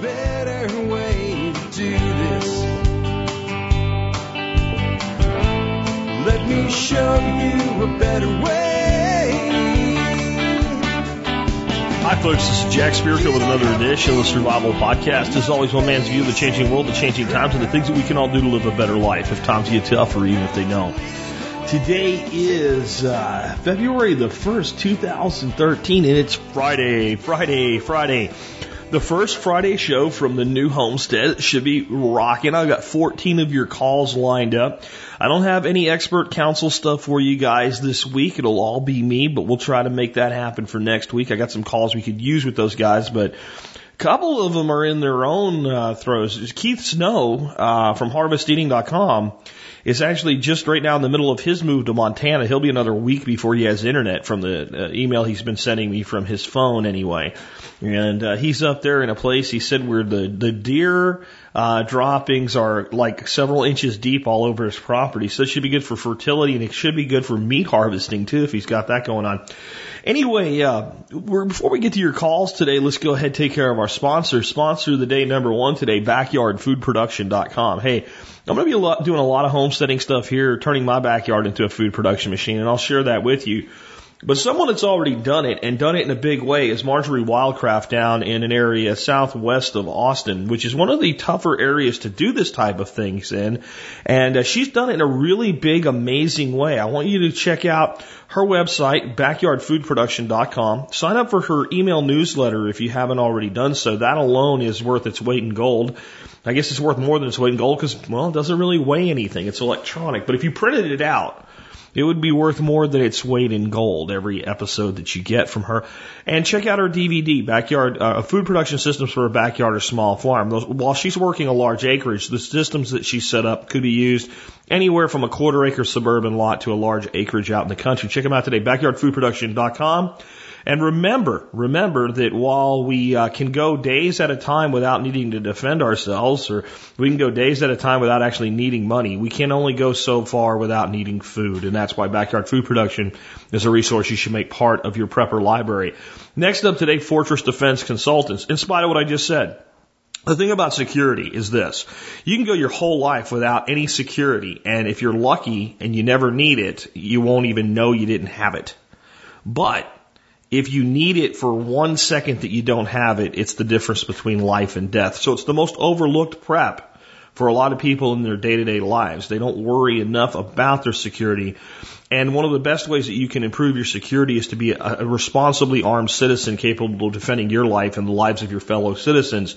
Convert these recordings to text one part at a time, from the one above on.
better way to do this. Let me show you a better way. Hi, folks. This is Jack Spirko with another edition of the Survival Podcast. As always, one man's view of the changing world, the changing times, and the things that we can all do to live a better life if times get tough or even if they don't. Today is uh, February the 1st, 2013, and it's Friday, Friday, Friday. The first Friday show from the new homestead should be rocking. I've got 14 of your calls lined up. I don't have any expert council stuff for you guys this week. It'll all be me, but we'll try to make that happen for next week. I got some calls we could use with those guys, but a couple of them are in their own uh, throes. Keith Snow uh, from harvesteating.com is actually just right now in the middle of his move to Montana. He'll be another week before he has internet from the uh, email he's been sending me from his phone anyway. And uh, he's up there in a place he said where the the deer uh, droppings are like several inches deep all over his property. So it should be good for fertility and it should be good for meat harvesting too if he's got that going on. Anyway, uh, before we get to your calls today, let's go ahead and take care of our sponsor. Sponsor of the day number one today, backyardfoodproduction.com. Hey, I'm going to be a lot, doing a lot of homesteading stuff here, turning my backyard into a food production machine, and I'll share that with you. But someone that's already done it and done it in a big way is Marjory Wildcraft down in an area southwest of Austin, which is one of the tougher areas to do this type of things in. And uh, she's done it in a really big, amazing way. I want you to check out her website, backyardfoodproduction.com. Sign up for her email newsletter if you haven't already done so. That alone is worth its weight in gold. I guess it's worth more than its weight in gold because, well, it doesn't really weigh anything. It's electronic. But if you printed it out, it would be worth more than its weight in gold every episode that you get from her. And check out her DVD, Backyard uh, Food Production Systems for a Backyard or Small Farm. Those, while she's working a large acreage, the systems that she set up could be used anywhere from a quarter acre suburban lot to a large acreage out in the country. Check them out today, backyardfoodproduction.com. And remember, remember that while we uh, can go days at a time without needing to defend ourselves, or we can go days at a time without actually needing money, we can only go so far without needing food. And that's why backyard food production is a resource you should make part of your prepper library. Next up today, Fortress Defense Consultants. In spite of what I just said, the thing about security is this. You can go your whole life without any security, and if you're lucky and you never need it, you won't even know you didn't have it. But if you need it for one second that you don't have it, it's the difference between life and death. So it's the most overlooked prep for a lot of people in their day to day lives. They don't worry enough about their security. And one of the best ways that you can improve your security is to be a, responsibly armed citizen capable of defending your life and the lives of your fellow citizens.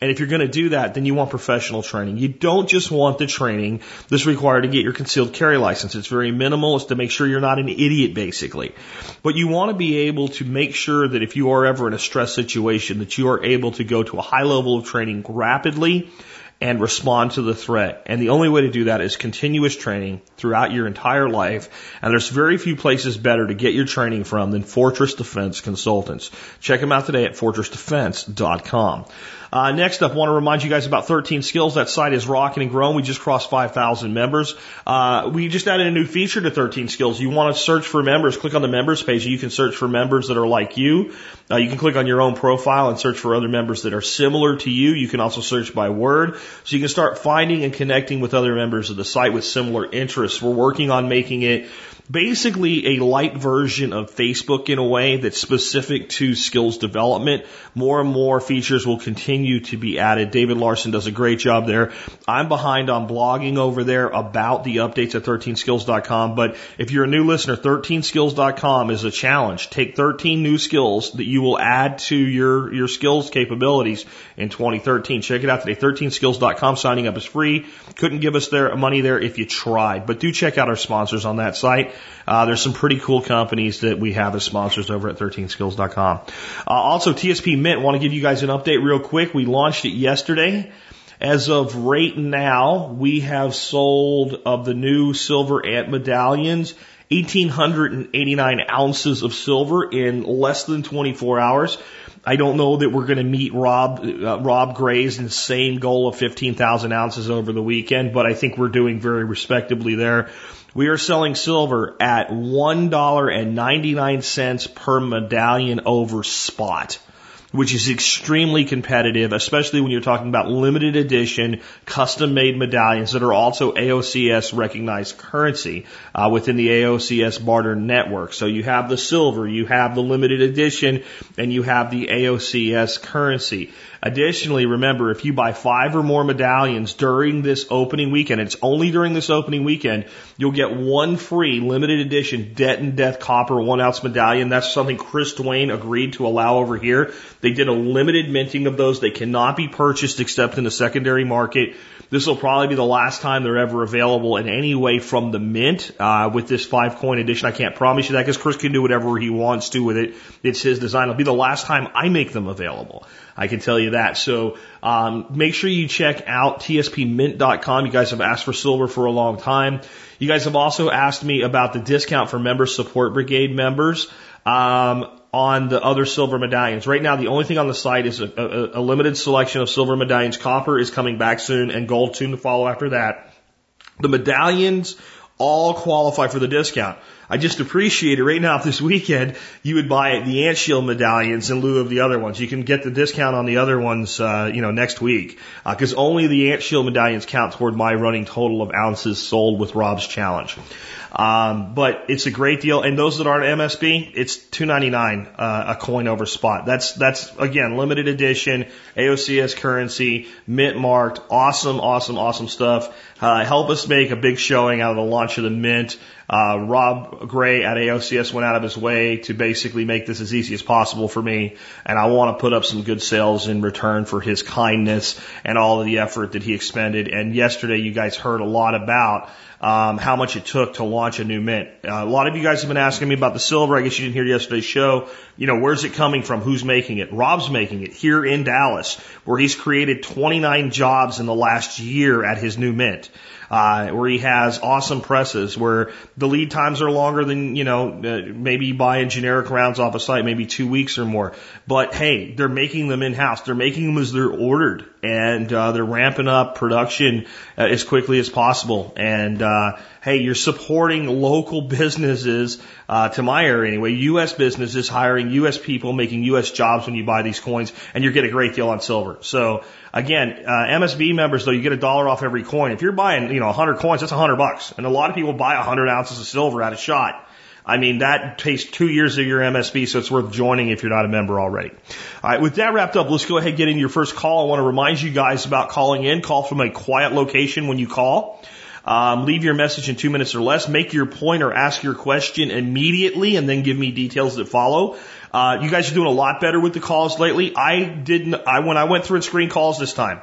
And if you're going to do that, then you want professional training. You don't just want the training that's required to get your concealed carry license. It's very minimal. It's to make sure you're not an idiot, basically. But you want to be able to make sure that if you are ever in a stress situation, that you are able to go to a high level of training rapidly and respond to the threat. And the only way to do that is continuous training throughout your entire life. And there's very few places better to get your training from than Fortress Defense Consultants. Check them out today at fortressdefense.com. Uh, next up, want to remind you guys about 13 Skills. That site is rocking and growing. We just crossed 5,000 members. Uh, we just added a new feature to 13 Skills. You want to search for members, click on the members page. You can search for members that are like you. Uh, you can click on your own profile and search for other members that are similar to you. You can also search by word. So you can start finding and connecting with other members of the site with similar interests. We're working on making it basically a light version of Facebook in a way that's specific to skills development. More and more features will continue to be added. David Larson does a great job there. I'm behind on blogging over there about the updates at 13skills.com, but if you're a new listener, 13skills.com is a challenge. Take 13 new skills that you will add to your, your skills capabilities in 2013. Check it out today. 13skills.com. Signing up is free. Couldn't give us their money there if you tried, but do check out our sponsors on that site. Uh, there's some pretty cool companies that we have as sponsors over at 13skills.com. Uh, also, TSP Mint, want to give you guys an update real quick. We launched it yesterday. As of right now, we have sold of the new silver ant medallions 1,889 ounces of silver in less than 24 hours. I don't know that we're going to meet Rob uh, Rob Gray's insane goal of 15,000 ounces over the weekend, but I think we're doing very respectably there. We are selling silver at $1.99 per medallion over spot. Which is extremely competitive, especially when you're talking about limited edition, custom made medallions that are also AOCS recognized currency uh, within the AOCS barter network. So you have the silver, you have the limited edition, and you have the AOCS currency. Additionally, remember, if you buy five or more medallions during this opening weekend, it's only during this opening weekend, you'll get one free limited edition Debt and Death copper one ounce medallion. That's something Chris Duane agreed to allow over here. They did a limited minting of those. They cannot be purchased except in the secondary market. This will probably be the last time they're ever available in any way from the mint uh, with this five coin edition. I can't promise you that because Chris can do whatever he wants to with it. It's his design. It'll be the last time I make them available. I can tell you that. So um, make sure you check out tspmint.com. You guys have asked for silver for a long time. You guys have also asked me about the discount for member support brigade members. Um, on the other silver medallions. Right now, the only thing on the site is a, a, a limited selection of silver medallions. Copper is coming back soon and gold soon to follow after that. The medallions all qualify for the discount. I just appreciate it right now this weekend. You would buy the Ant Shield medallions in lieu of the other ones. You can get the discount on the other ones, uh, you know, next week. Uh, cause only the Ant Shield medallions count toward my running total of ounces sold with Rob's challenge. Um, but it's a great deal. And those that aren't MSB, it's two ninety nine uh, a coin over spot. That's that's again limited edition AOCS currency, mint marked, awesome, awesome, awesome stuff. Uh, help us make a big showing out of the launch of the mint. Uh, Rob Gray at AOCS went out of his way to basically make this as easy as possible for me, and I want to put up some good sales in return for his kindness and all of the effort that he expended. And yesterday, you guys heard a lot about um, how much it took to launch a new mint. Uh, a lot of you guys have been asking me about the silver. I guess you didn't hear yesterday's show. You know, where's it coming from? Who's making it? Rob's making it here in Dallas, where he's created 29 jobs in the last year at his new mint uh, where he has awesome presses where the lead times are longer than, you know, uh, maybe buying generic rounds off a site, maybe two weeks or more. But hey, they're making them in house. They're making them as they're ordered and, uh, they're ramping up production uh, as quickly as possible. And, uh, hey, you're supporting local businesses, uh, to my area anyway, U.S. businesses hiring U.S. people, making U.S. jobs when you buy these coins, and you get a great deal on silver. So Again, uh, MSB members though, you get a dollar off every coin. If you're buying, you know, 100 coins, that's 100 bucks. And a lot of people buy 100 ounces of silver at a shot. I mean, that takes two years of your MSB, so it's worth joining if you're not a member already. All right, with that wrapped up, let's go ahead and get into your first call. I want to remind you guys about calling in. Call from a quiet location when you call. Um, leave your message in two minutes or less. Make your point or ask your question immediately, and then give me details that follow. Uh, you guys are doing a lot better with the calls lately. I didn't, I, when I went through and screened calls this time,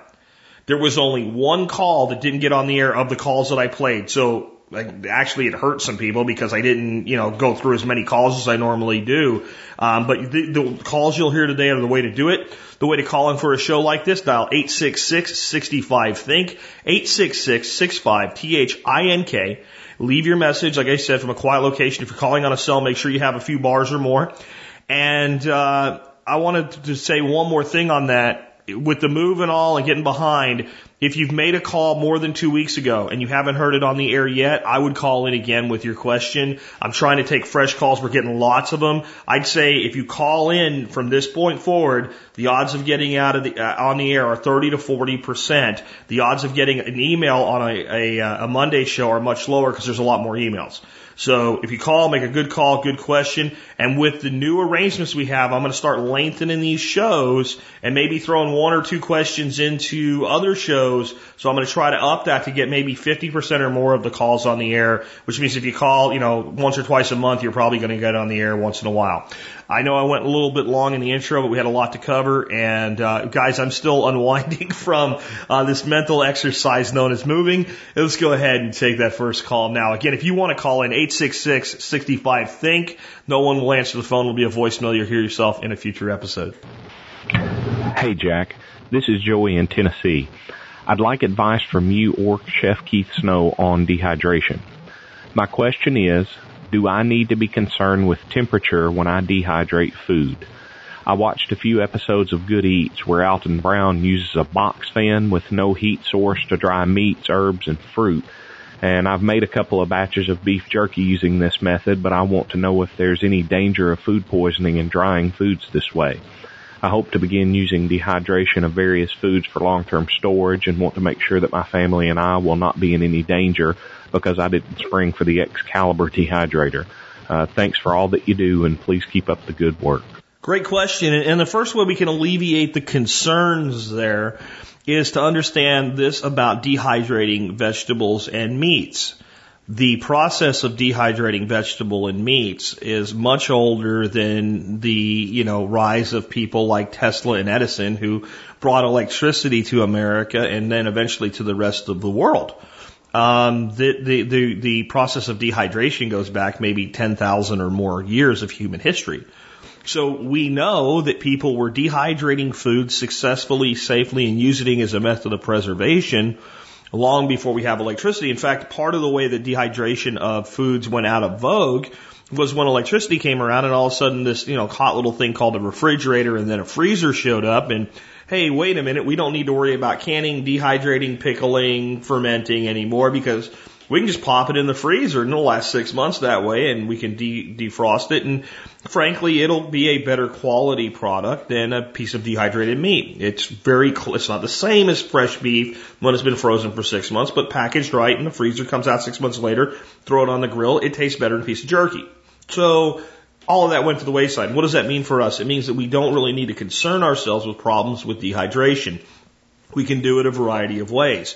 there was only one call that didn't get on the air of the calls that I played. So actually it hurt some people because I didn't, you know, go through as many calls as I normally do. Um, but the, the calls you'll hear today are the way to do it. The way to call in for a show like this, dial 866-65-THINK, 866-65-T-H-I-N-K. Leave your message, like I said, from a quiet location. If you're calling on a cell, make sure you have a few bars or more. And uh, I wanted to say one more thing on that. With the move and all and getting behind, if you've made a call more than two weeks ago and you haven't heard it on the air yet, I would call in again with your question. I'm trying to take fresh calls. We're getting lots of them. I'd say if you call in from this point forward, the odds of getting out of the uh, on the air are 30 to 40 percent. The odds of getting an email on a, a, uh, a Monday show are much lower because there's a lot more emails. So if you call, make a good call, good question. And with the new arrangements we have, I'm going to start lengthening these shows and maybe throwing one or two questions into other shows. So I'm going to try to up that to get maybe 50% or more of the calls on the air, which means if you call, you know, once or twice a month, you're probably going to get on the air once in a while. I know I went a little bit long in the intro, but we had a lot to cover. And uh, guys, I'm still unwinding from uh, this mental exercise known as moving. Let's go ahead and take that first call now. Again, if you want to call in 866-65-THINK, no one will answer the phone. It'll be a voicemail. You'll hear yourself in a future episode. Hey, Jack. This is Joey in Tennessee. I'd like advice from you or Chef Keith Snow on dehydration. My question is, do I need to be concerned with temperature when I dehydrate food? I watched a few episodes of Good Eats where Alton Brown uses a box fan with no heat source to dry meats, herbs, and fruit. And I've made a couple of batches of beef jerky using this method, but I want to know if there's any danger of food poisoning in drying foods this way. I hope to begin using dehydration of various foods for long-term storage and want to make sure that my family and I will not be in any danger because I didn't spring for the Excalibur dehydrator. Uh, thanks for all that you do and please keep up the good work. Great question. And the first way we can alleviate the concerns there is to understand this about dehydrating vegetables and meats. The process of dehydrating vegetable and meats is much older than the, you know, rise of people like Tesla and Edison who brought electricity to America and then eventually to the rest of the world. Um, the, the, the, the process of dehydration goes back maybe 10,000 or more years of human history. So we know that people were dehydrating food successfully, safely, and using it as a method of preservation long before we have electricity. In fact, part of the way that dehydration of foods went out of vogue was when electricity came around and all of a sudden this, you know, hot little thing called a refrigerator and then a freezer showed up and hey, wait a minute, we don't need to worry about canning, dehydrating, pickling, fermenting anymore because we can just pop it in the freezer and it'll last six months that way and we can de- defrost it and frankly it'll be a better quality product than a piece of dehydrated meat. It's very, cl- it's not the same as fresh beef when it's been frozen for six months, but packaged right in the freezer comes out six months later, throw it on the grill, it tastes better than a piece of jerky. So all of that went to the wayside. What does that mean for us? It means that we don't really need to concern ourselves with problems with dehydration. We can do it a variety of ways.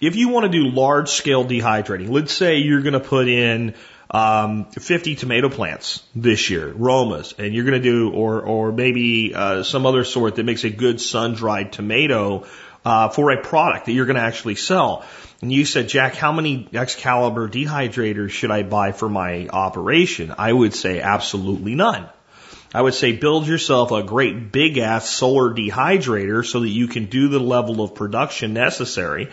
If you want to do large scale dehydrating, let's say you're going to put in um, 50 tomato plants this year, Romas, and you're going to do, or or maybe uh, some other sort that makes a good sun dried tomato uh, for a product that you're going to actually sell. And you said, Jack, how many Excalibur dehydrators should I buy for my operation? I would say absolutely none. I would say build yourself a great big ass solar dehydrator so that you can do the level of production necessary.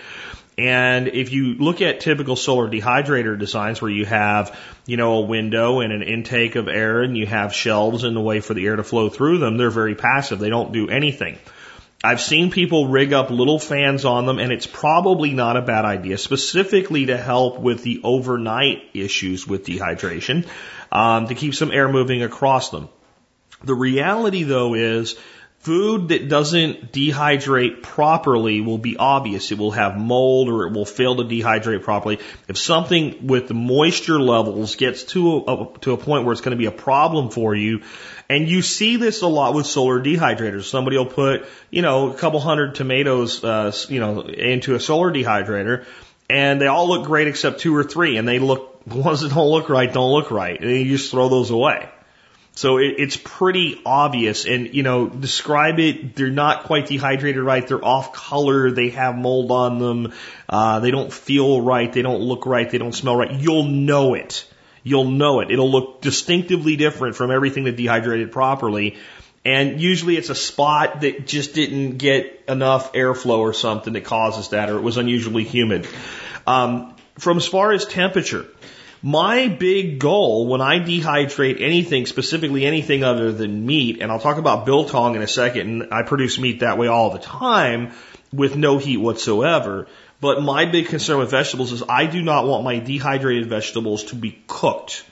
And if you look at typical solar dehydrator designs where you have, you know, a window and an intake of air and you have shelves in the way for the air to flow through them, they're very passive. They don't do anything. I've seen people rig up little fans on them and it's probably not a bad idea, specifically to help with the overnight issues with dehydration, um, to keep some air moving across them. The reality though is Food that doesn't dehydrate properly will be obvious. It will have mold or it will fail to dehydrate properly. If something with the moisture levels gets to a, to a point where it's going to be a problem for you, and you see this a lot with solar dehydrators. Somebody will put, you know, a couple hundred tomatoes, uh, you know, into a solar dehydrator, and they all look great except two or three, and they look, the ones that don't look right don't look right, and you just throw those away. So it, it's pretty obvious and, you know, describe it. They're not quite dehydrated right. They're off color. They have mold on them. Uh, they don't feel right. They don't look right. They don't smell right. You'll know it. You'll know it. It'll look distinctively different from everything that dehydrated properly. And usually it's a spot that just didn't get enough airflow or something that causes that, or it was unusually humid. Um, from as far as temperature, my big goal when I dehydrate anything, specifically anything other than meat, and I'll talk about biltong in a second, and I produce meat that way all the time with no heat whatsoever. But my big concern with vegetables is I do not want my dehydrated vegetables to be cooked.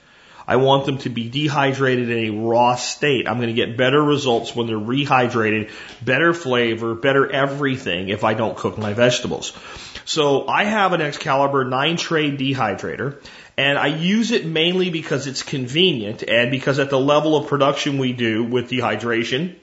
I want them to be dehydrated in a raw state. I'm going to get better results when they're rehydrated, better flavor, better everything if I don't cook my vegetables. So I have an Excalibur 9 tray dehydrator and I use it mainly because it's convenient and because at the level of production we do with dehydration,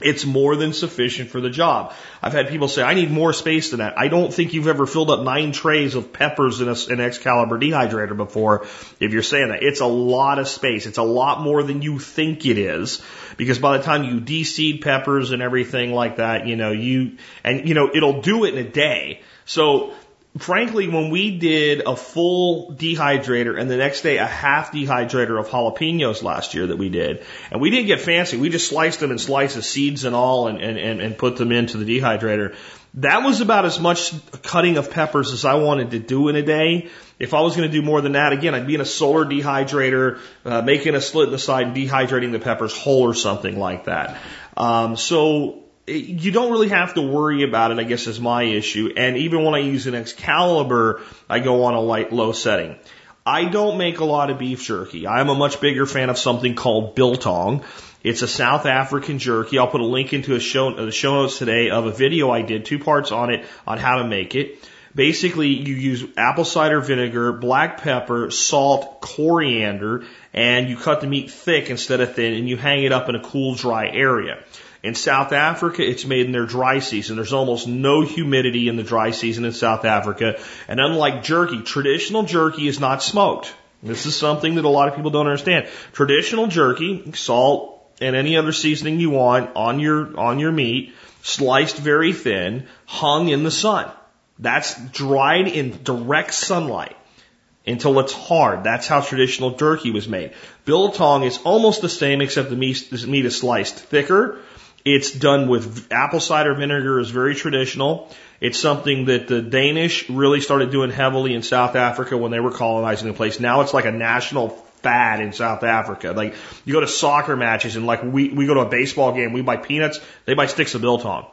it's more than sufficient for the job. I've had people say, I need more space than that. I don't think you've ever filled up nine trays of peppers in an Excalibur dehydrator before if you're saying that. It's a lot of space. It's a lot more than you think it is because by the time you de-seed peppers and everything like that, you know, you, and you know, it'll do it in a day. So frankly, when we did a full dehydrator and the next day a half dehydrator of jalapenos last year that we did, and we didn't get fancy, we just sliced them in slices, seeds and all, and, and, and put them into the dehydrator. That was about as much cutting of peppers as I wanted to do in a day. If I was going to do more than that, again, I'd be in a solar dehydrator, uh, making a slit in the side and dehydrating the peppers whole or something like that. Um, so you don't really have to worry about it, I guess is my issue. And even when I use an Excalibur, I go on a light low setting. I don't make a lot of beef jerky. I'm a much bigger fan of something called biltong. It's a South African jerky. I'll put a link into a show, the show notes today of a video I did, two parts on it, on how to make it. Basically, you use apple cider vinegar, black pepper, salt, coriander, and you cut the meat thick instead of thin, and you hang it up in a cool, dry area. In South Africa, it's made in their dry season. There's almost no humidity in the dry season in South Africa. And unlike jerky, traditional jerky is not smoked. This is something that a lot of people don't understand. Traditional jerky, salt, and any other seasoning you want on your, on your meat, sliced very thin, hung in the sun. That's dried in direct sunlight until it's hard. That's how traditional jerky was made. Biltong is almost the same except the meat, the meat is sliced thicker. It's done with apple cider vinegar is very traditional. It's something that the Danish really started doing heavily in South Africa when they were colonizing the place. Now it's like a national fad in South Africa. Like you go to soccer matches and like we, we go to a baseball game, we buy peanuts, they buy sticks of biltong.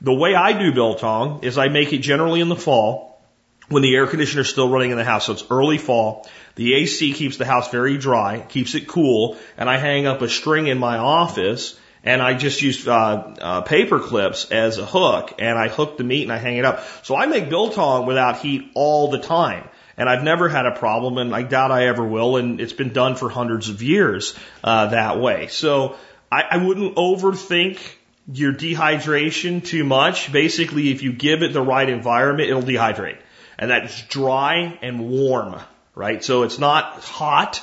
The way I do biltong is I make it generally in the fall when the air conditioner is still running in the house. So it's early fall. The AC keeps the house very dry, keeps it cool, and I hang up a string in my office and I just use uh, uh, paper clips as a hook, and I hook the meat and I hang it up. So I make biltong without heat all the time and I've never had a problem, and I doubt I ever will. And it's been done for hundreds of years uh, that way. So I, I wouldn't overthink your dehydration too much. Basically, if you give it the right environment, it'll dehydrate, and that's dry and warm, right? So it's not hot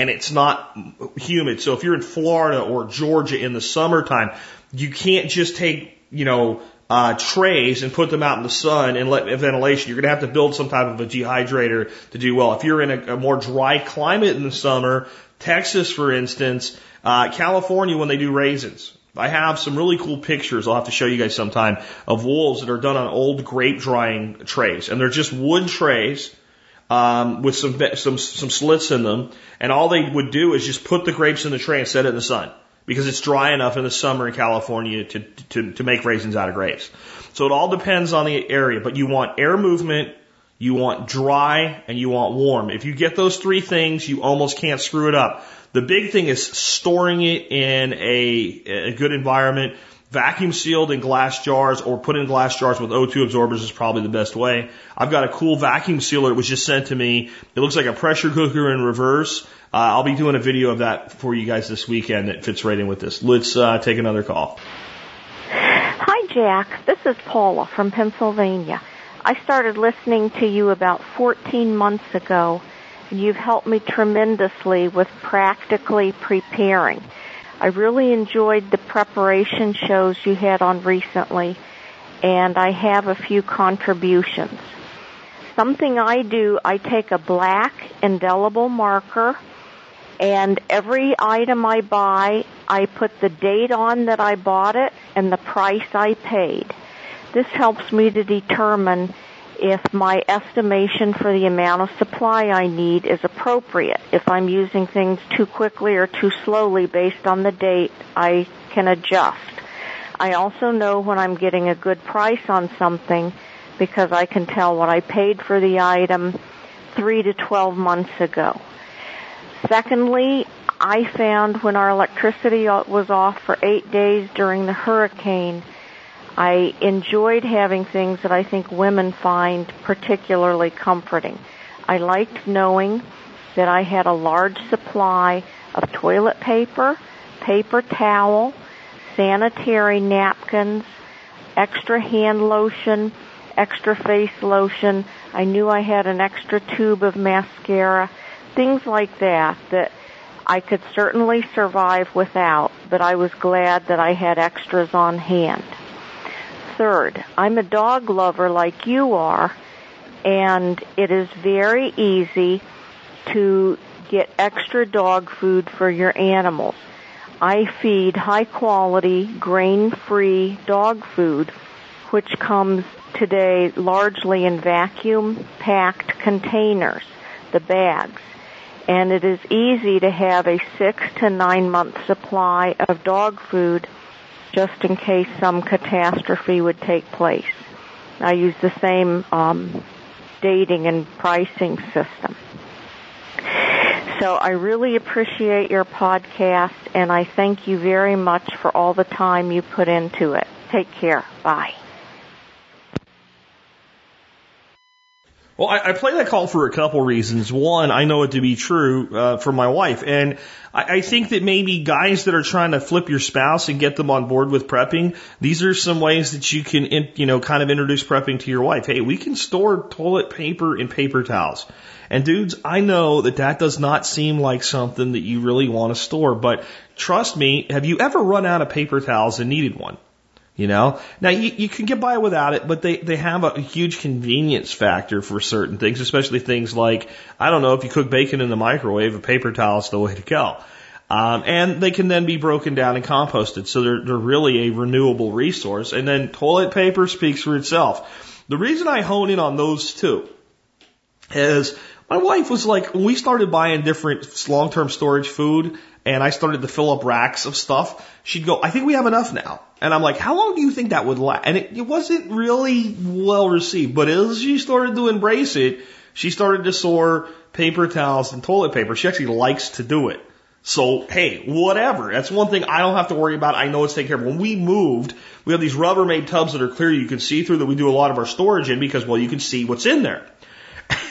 and it's not humid. So if you're in Florida or Georgia in the summertime, you can't just take, you know, uh, trays and put them out in the sun and let ventilation. You're going to have to build some type of a dehydrator to do well. If you're in a, a more dry climate in the summer, Texas, for instance, uh, California, when they do raisins, I have some really cool pictures I'll have to show you guys sometime of wolves that are done on old grape drying trays. And they're just wood trays. Um, with some, some, some slits in them. And all they would do is just put the grapes in the tray and set it in the sun because it's dry enough in the summer in California to, to, to make raisins out of grapes. So it all depends on the area, but you want air movement, you want dry, and you want warm. If you get those three things, you almost can't screw it up. The big thing is storing it in a, a good environment. Vacuum sealed in glass jars or put in glass jars with O2 absorbers is probably the best way. I've got a cool vacuum sealer that was just sent to me. It looks like a pressure cooker in reverse. Uh, I'll be doing a video of that for you guys this weekend that fits right in with this. Let's uh, take another call. Hi, Jack. This is Paula from Pennsylvania. I started listening to you about 14 months ago, and you've helped me tremendously with practically preparing. I really enjoyed the preparation shows you had on recently, and I have a few contributions. Something I do, I take a black indelible marker and every item I buy, I put the date on that I bought it and the price I paid. This helps me to determine if my estimation for the amount of supply I need is appropriate. If I'm using things too quickly or too slowly based on the date, I can adjust. I also know when I'm getting a good price on something because I can tell what I paid for the item three to 12 months ago. Secondly, I found when our electricity was off for eight days during the hurricane, I enjoyed having things that I think women find particularly comforting. I liked knowing that I had a large supply of toilet paper, paper towel, sanitary napkins, extra hand lotion, extra face lotion. I knew I had an extra tube of mascara things like that that I could certainly survive without, but I was glad that I had extras on hand. Third, I'm a dog lover like you are, and it is very easy to get extra dog food for your animals. I feed high quality, grain free dog food, which comes today largely in vacuum packed containers, the bags and it is easy to have a six to nine month supply of dog food just in case some catastrophe would take place. I use the same um, dating and pricing system. So I really appreciate your podcast and I thank you very much for all the time you put into it. Take care. Bye. Well, I, I play that call for a couple reasons. One, I know it to be true uh, for my wife, and I, I think that maybe guys that are trying to flip your spouse and get them on board with prepping, these are some ways that you can, in, you know, kind of introduce prepping to your wife. Hey, we can store toilet paper and paper towels. And dudes, I know that that does not seem like something that you really want to store, but trust me, have you ever run out of paper towels and needed one? You know, now you, you can get by without it, but they, they have a huge convenience factor for certain things, especially things like, I don't know, if you cook bacon in the microwave, a paper towel is the way to go. Um, and they can then be broken down and composted. So they're, they're really a renewable resource. And then toilet paper speaks for itself. The reason I hone in on those two is my wife was like, we started buying different long-term storage food and I started to fill up racks of stuff, she'd go, I think we have enough now. And I'm like, how long do you think that would last? And it, it wasn't really well received, but as she started to embrace it, she started to store paper towels and toilet paper. She actually likes to do it. So, hey, whatever. That's one thing I don't have to worry about. I know it's taken care of. When we moved, we have these Rubbermaid tubs that are clear you can see through that we do a lot of our storage in because, well, you can see what's in there.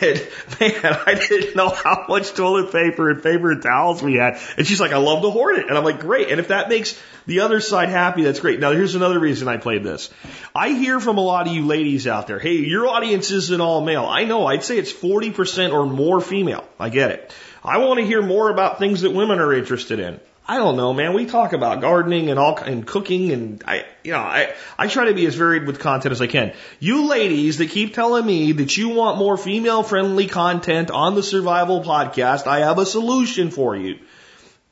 And man, I didn't know how much toilet paper and paper towels we had. And she's like, I love to hoard it. And I'm like, great. And if that makes the other side happy, that's great. Now here's another reason I played this. I hear from a lot of you ladies out there, hey, your audience isn't all male. I know, I'd say it's 40% or more female. I get it. I want to hear more about things that women are interested in. I don't know, man. We talk about gardening and all and cooking and I, you know, I, I try to be as varied with content as I can. You ladies that keep telling me that you want more female friendly content on the survival podcast, I have a solution for you.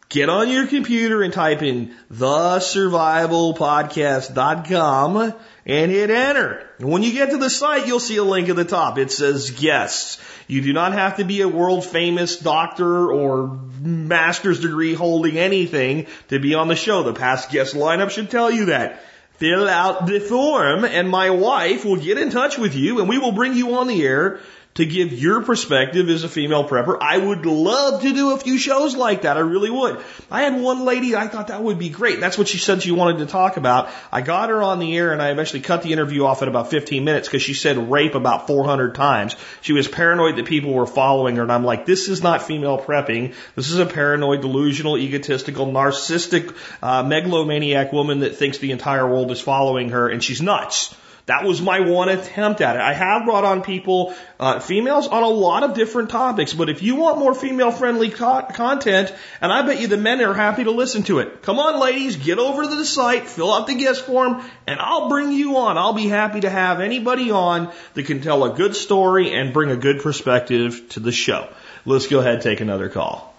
Get on your computer and type in thesurvivalpodcast.com and hit enter. When you get to the site, you'll see a link at the top. It says guests. You do not have to be a world famous doctor or master's degree holding anything to be on the show. The past guest lineup should tell you that. Fill out the form and my wife will get in touch with you and we will bring you on the air to give your perspective as a female prepper. I would love to do a few shows like that. I really would. I had one lady, I thought that would be great. That's what she said she wanted to talk about. I got her on the air and I eventually cut the interview off at about 15 minutes because she said rape about 400 times. She was paranoid that people were following her and I'm like, this is not female prepping. This is a paranoid, delusional, egotistical, narcissistic, uh, megalomaniac woman that thinks the entire world is following her and she's nuts. That was my one attempt at it. I have brought on people, uh, females on a lot of different topics, but if you want more female friendly co- content, and I bet you the men are happy to listen to it. Come on ladies, get over to the site, fill out the guest form, and I'll bring you on. I'll be happy to have anybody on that can tell a good story and bring a good perspective to the show. Let's go ahead and take another call.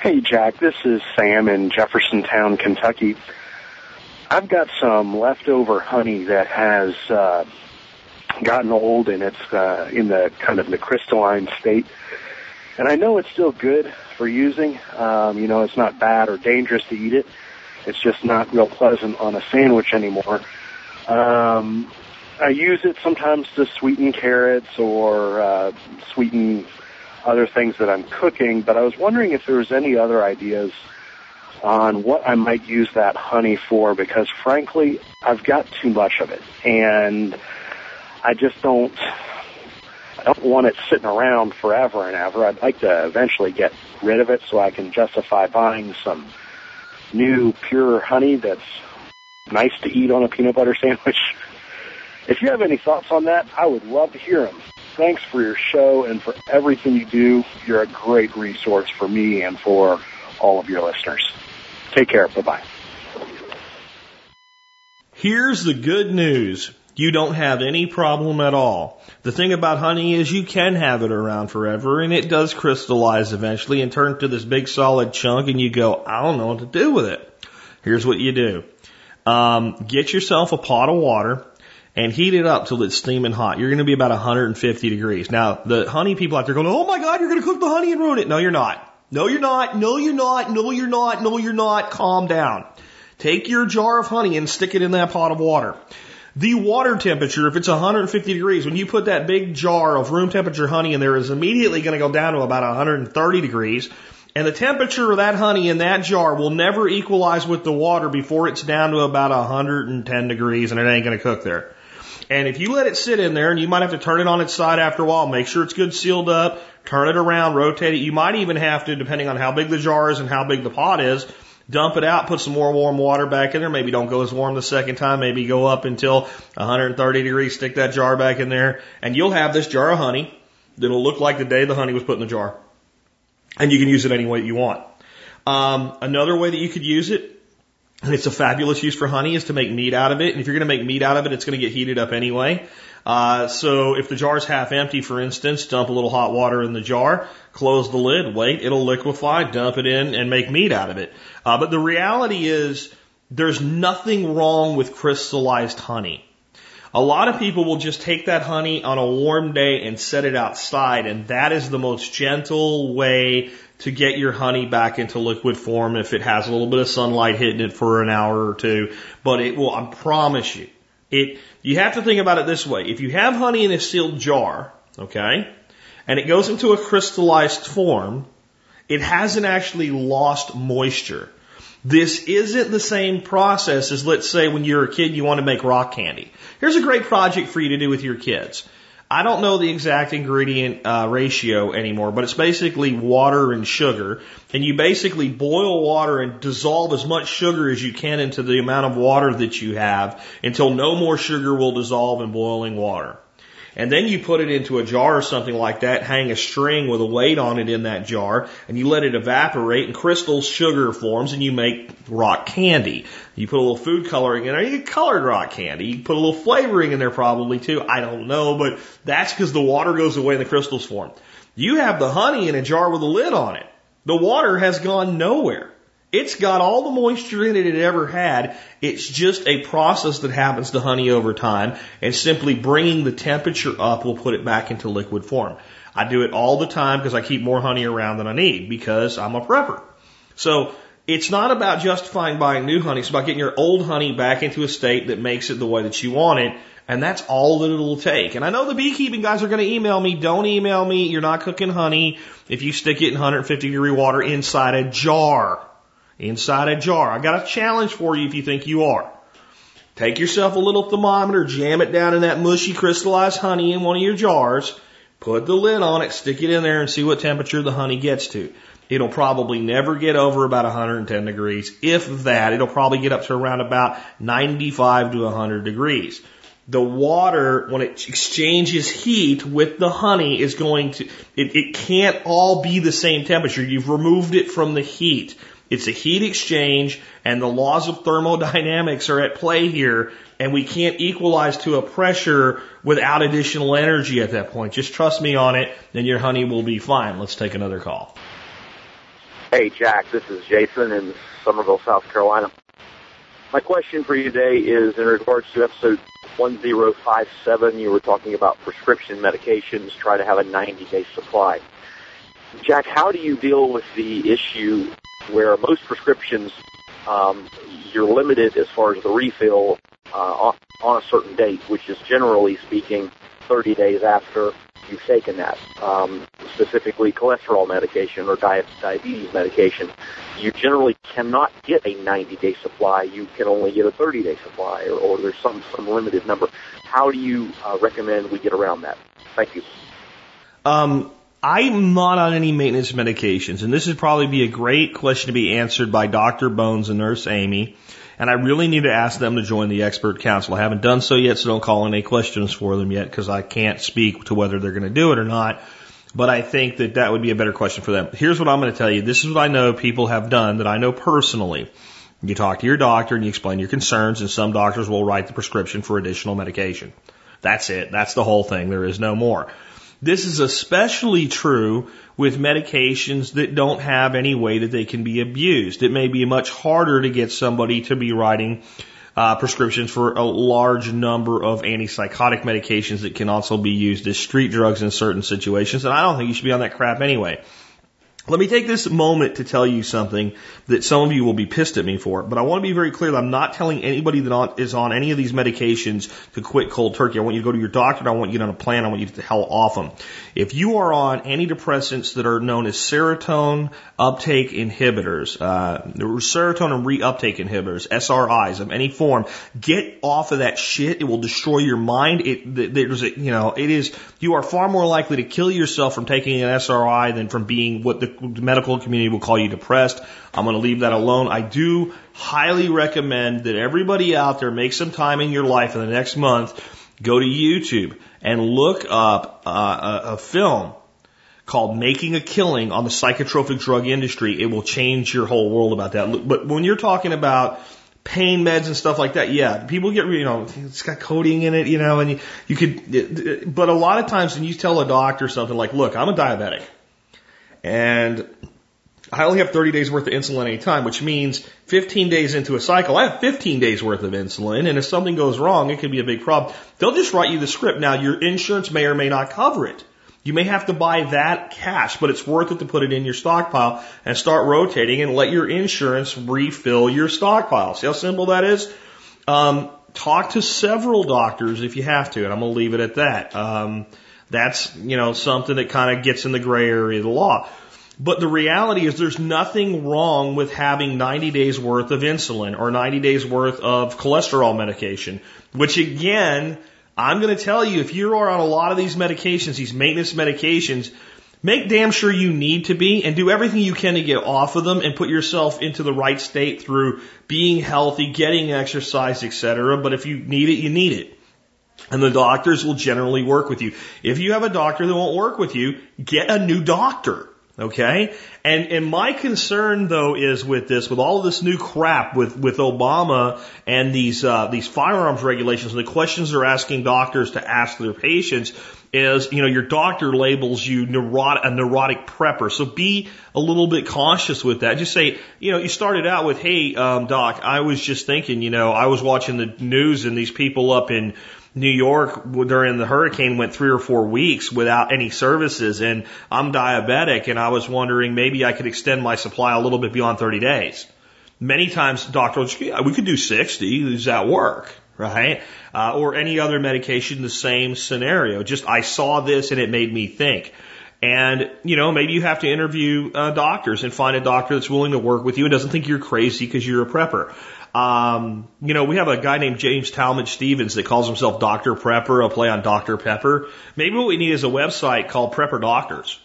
Hey, Jack. This is Sam in Jeffersontown, Kentucky. I've got some leftover honey that has uh, gotten old and it's uh, in the kind of the crystalline state. And I know it's still good for using. Um, you know, it's not bad or dangerous to eat it. It's just not real pleasant on a sandwich anymore. Um, I use it sometimes to sweeten carrots or uh, sweeten other things that I'm cooking, but I was wondering if there was any other ideas on what I might use that honey for because frankly, I've got too much of it and I just don't I don't want it sitting around forever and ever. I'd like to eventually get rid of it so I can justify buying some new pure honey that's nice to eat on a peanut butter sandwich. If you have any thoughts on that, I would love to hear them. Thanks for your show and for everything you do. You're a great resource for me and for all of your listeners. Take care. Bye bye. Here's the good news. You don't have any problem at all. The thing about honey is you can have it around forever and it does crystallize eventually and turn to this big solid chunk and you go, I don't know what to do with it. Here's what you do. Um, get yourself a pot of water and heat it up till it's steaming hot. You're going to be about 150 degrees. Now, the honey people out there going, oh my God, you're going to cook the honey and ruin it. No, you're not. No, you're not. No, you're not. No, you're not. No, you're not. Calm down. Take your jar of honey and stick it in that pot of water. The water temperature, if it's 150 degrees, when you put that big jar of room temperature honey in there, is immediately going to go down to about 130 degrees. And the temperature of that honey in that jar will never equalize with the water before it's down to about 110 degrees and it ain't going to cook there. And if you let it sit in there, and you might have to turn it on its side after a while, make sure it's good sealed up, turn it around, rotate it. You might even have to, depending on how big the jar is and how big the pot is, dump it out, put some more warm water back in there. Maybe don't go as warm the second time. Maybe go up until 130 degrees, stick that jar back in there, and you'll have this jar of honey that'll look like the day the honey was put in the jar. And you can use it any way you want. Um, another way that you could use it and it's a fabulous use for honey is to make mead out of it. And if you're going to make mead out of it, it's going to get heated up anyway. Uh, so if the jar is half empty, for instance, dump a little hot water in the jar, close the lid, wait, it'll liquefy, dump it in, and make mead out of it. Uh, but the reality is, there's nothing wrong with crystallized honey. A lot of people will just take that honey on a warm day and set it outside, and that is the most gentle way to get your honey back into liquid form if it has a little bit of sunlight hitting it for an hour or two. But it will, I promise you, it, you have to think about it this way. If you have honey in a sealed jar, okay, and it goes into a crystallized form, it hasn't actually lost moisture. This isn't the same process as, let's say, when you're a kid, you want to make rock candy. Here's a great project for you to do with your kids. I don't know the exact ingredient uh, ratio anymore, but it's basically water and sugar. And you basically boil water and dissolve as much sugar as you can into the amount of water that you have until no more sugar will dissolve in boiling water. And then you put it into a jar or something like that, hang a string with a weight on it in that jar, and you let it evaporate and crystal sugar forms and you make rock candy. You put a little food coloring in there, you get colored rock candy. You put a little flavoring in there probably too. I don't know, but that's because the water goes away and the crystals form. You have the honey in a jar with a lid on it. The water has gone nowhere. It's got all the moisture in it it ever had. It's just a process that happens to honey over time, and simply bringing the temperature up will put it back into liquid form. I do it all the time because I keep more honey around than I need because I'm a prepper. So it's not about justifying buying new honey. It's about getting your old honey back into a state that makes it the way that you want it. And that's all that it'll take. And I know the beekeeping guys are going to email me. Don't email me. You're not cooking honey if you stick it in 150 degree water inside a jar inside a jar. I got a challenge for you if you think you are. Take yourself a little thermometer, jam it down in that mushy crystallized honey in one of your jars, put the lid on it, stick it in there and see what temperature the honey gets to. It'll probably never get over about 110 degrees. If that, it'll probably get up to around about 95 to 100 degrees. The water, when it exchanges heat with the honey, is going to, it, it can't all be the same temperature. You've removed it from the heat. It's a heat exchange and the laws of thermodynamics are at play here and we can't equalize to a pressure without additional energy at that point. Just trust me on it and your honey will be fine. Let's take another call. Hey Jack, this is Jason in Summerville, South Carolina. My question for you today is in regards to episode 1057, you were talking about prescription medications, try to have a 90 day supply. Jack, how do you deal with the issue where most prescriptions um, you're limited as far as the refill uh, on a certain date, which is generally speaking 30 days after you've taken that. Um, specifically, cholesterol medication or diabetes medication, you generally cannot get a 90-day supply. You can only get a 30-day supply, or, or there's some some limited number. How do you uh, recommend we get around that? Thank you. Um, I'm not on any maintenance medications, and this would probably be a great question to be answered by Dr. Bones and Nurse Amy. And I really need to ask them to join the expert council. I haven't done so yet, so don't call any questions for them yet because I can't speak to whether they're going to do it or not. But I think that that would be a better question for them. Here's what I'm going to tell you. This is what I know people have done that I know personally. You talk to your doctor and you explain your concerns, and some doctors will write the prescription for additional medication. That's it. That's the whole thing. There is no more. This is especially true with medications that don't have any way that they can be abused. It may be much harder to get somebody to be writing uh, prescriptions for a large number of antipsychotic medications that can also be used as street drugs in certain situations. And I don't think you should be on that crap anyway. Let me take this moment to tell you something that some of you will be pissed at me for, but I want to be very clear that I'm not telling anybody that is on any of these medications to quit cold turkey. I want you to go to your doctor. I want you to get on a plan. I want you to the hell off them. If you are on antidepressants that are known as serotonin uptake inhibitors, uh, serotonin reuptake inhibitors, SRIs of any form, get off of that shit. It will destroy your mind. It, there's a, you know, it is, you are far more likely to kill yourself from taking an SRI than from being what the the medical community will call you depressed. I'm going to leave that alone. I do highly recommend that everybody out there make some time in your life in the next month, go to YouTube and look up uh, a, a film called Making a Killing on the psychotropic drug industry. It will change your whole world about that. But when you're talking about pain meds and stuff like that, yeah, people get, you know, it's got codeine in it, you know, and you, you could, but a lot of times when you tell a doctor something like, look, I'm a diabetic. And I only have 30 days worth of insulin at any time, which means 15 days into a cycle, I have 15 days worth of insulin. And if something goes wrong, it could be a big problem. They'll just write you the script. Now, your insurance may or may not cover it. You may have to buy that cash, but it's worth it to put it in your stockpile and start rotating and let your insurance refill your stockpile. See how simple that is? Um, talk to several doctors if you have to, and I'm going to leave it at that. Um, that's, you know, something that kind of gets in the gray area of the law. But the reality is there's nothing wrong with having 90 days worth of insulin or 90 days worth of cholesterol medication, which again, I'm going to tell you, if you are on a lot of these medications, these maintenance medications, make damn sure you need to be and do everything you can to get off of them and put yourself into the right state through being healthy, getting exercise, etc. But if you need it, you need it. And the doctors will generally work with you. If you have a doctor that won't work with you, get a new doctor. Okay? And, and my concern though is with this, with all this new crap with, with Obama and these, uh, these firearms regulations and the questions they're asking doctors to ask their patients is, you know, your doctor labels you neurotic, a neurotic prepper. So be a little bit cautious with that. Just say, you know, you started out with, hey, um, doc, I was just thinking, you know, I was watching the news and these people up in, New York during the hurricane went three or four weeks without any services and I'm diabetic and I was wondering maybe I could extend my supply a little bit beyond 30 days. Many times doctors, yeah, we could do 60. Does that work? Right? Uh, or any other medication, the same scenario. Just I saw this and it made me think. And, you know, maybe you have to interview uh, doctors and find a doctor that's willing to work with you and doesn't think you're crazy because you're a prepper. Um, you know, we have a guy named James Talmadge Stevens that calls himself Dr. Prepper, a play on Dr. Pepper. Maybe what we need is a website called Prepper Doctors,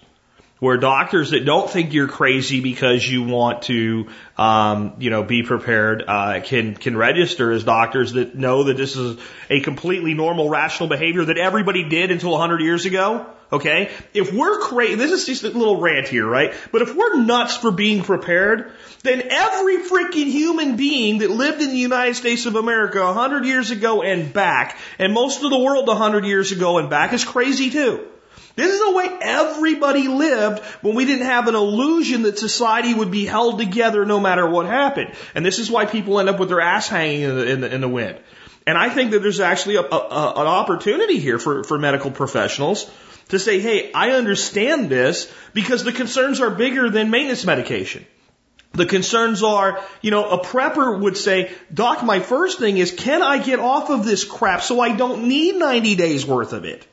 where doctors that don't think you're crazy because you want to, um, you know, be prepared, uh, can, can register as doctors that know that this is a completely normal, rational behavior that everybody did until 100 years ago. Okay? If we're crazy, this is just a little rant here, right? But if we're nuts for being prepared, then every freaking human being that lived in the United States of America a hundred years ago and back, and most of the world a hundred years ago and back is crazy too. This is the way everybody lived when we didn't have an illusion that society would be held together no matter what happened. And this is why people end up with their ass hanging in the, in the, in the wind. And I think that there's actually a, a, an opportunity here for, for medical professionals to say, hey, I understand this because the concerns are bigger than maintenance medication. The concerns are, you know, a prepper would say, Doc, my first thing is, can I get off of this crap so I don't need 90 days worth of it?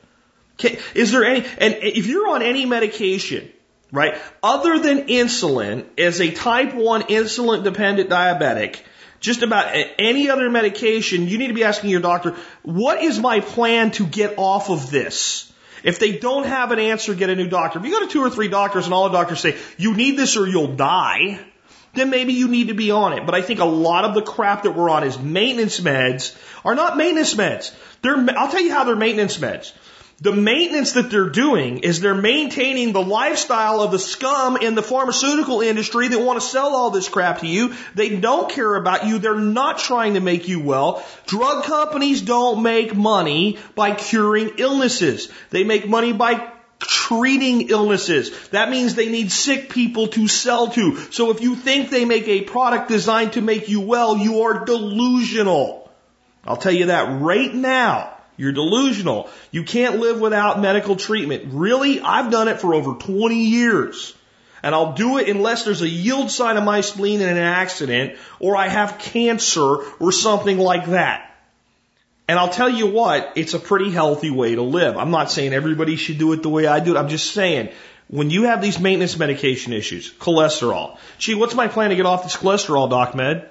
Is there any, and if you're on any medication, right, other than insulin, as a type 1 insulin dependent diabetic, just about any other medication, you need to be asking your doctor, what is my plan to get off of this? If they don't have an answer, get a new doctor. If you go to two or three doctors and all the doctors say, you need this or you'll die, then maybe you need to be on it. But I think a lot of the crap that we're on is maintenance meds are not maintenance meds. They're, I'll tell you how they're maintenance meds. The maintenance that they're doing is they're maintaining the lifestyle of the scum in the pharmaceutical industry that want to sell all this crap to you. They don't care about you. They're not trying to make you well. Drug companies don't make money by curing illnesses. They make money by treating illnesses. That means they need sick people to sell to. So if you think they make a product designed to make you well, you are delusional. I'll tell you that right now. You're delusional. You can't live without medical treatment. Really? I've done it for over 20 years. And I'll do it unless there's a yield sign of my spleen in an accident or I have cancer or something like that. And I'll tell you what, it's a pretty healthy way to live. I'm not saying everybody should do it the way I do it. I'm just saying when you have these maintenance medication issues, cholesterol, gee, what's my plan to get off this cholesterol, Doc Med?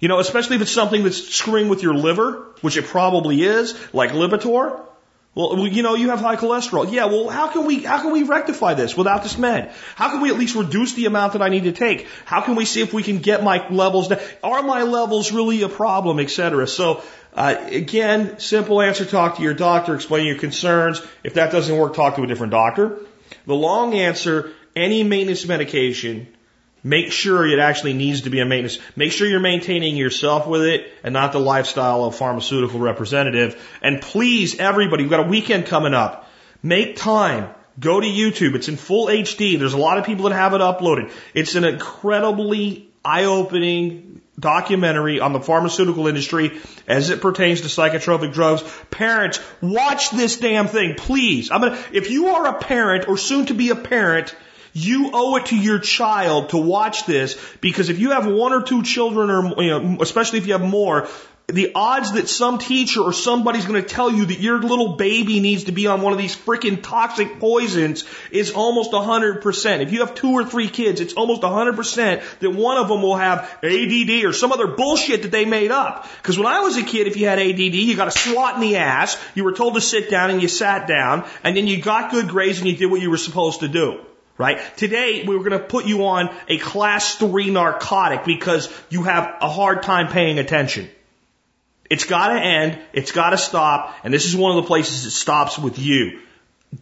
You know, especially if it's something that's screwing with your liver, which it probably is, like Lipitor. Well, you know, you have high cholesterol. Yeah, well, how can we, how can we rectify this without this med? How can we at least reduce the amount that I need to take? How can we see if we can get my levels down? Are my levels really a problem, et cetera? So, uh, again, simple answer, talk to your doctor, explain your concerns. If that doesn't work, talk to a different doctor. The long answer, any maintenance medication, make sure it actually needs to be a maintenance. Make sure you're maintaining yourself with it and not the lifestyle of pharmaceutical representative. And please, everybody, we've got a weekend coming up. Make time. Go to YouTube. It's in full HD. There's a lot of people that have it uploaded. It's an incredibly eye-opening documentary on the pharmaceutical industry as it pertains to psychotropic drugs. Parents, watch this damn thing, please. I'm gonna, if you are a parent or soon to be a parent, you owe it to your child to watch this because if you have one or two children or, you know, especially if you have more, the odds that some teacher or somebody's going to tell you that your little baby needs to be on one of these freaking toxic poisons is almost 100%. If you have two or three kids, it's almost 100% that one of them will have ADD or some other bullshit that they made up. Because when I was a kid, if you had ADD, you got a swat in the ass, you were told to sit down and you sat down, and then you got good grades and you did what you were supposed to do. Right? Today, we we're going to put you on a class three narcotic because you have a hard time paying attention. It's got to end. It's got to stop. And this is one of the places it stops with you.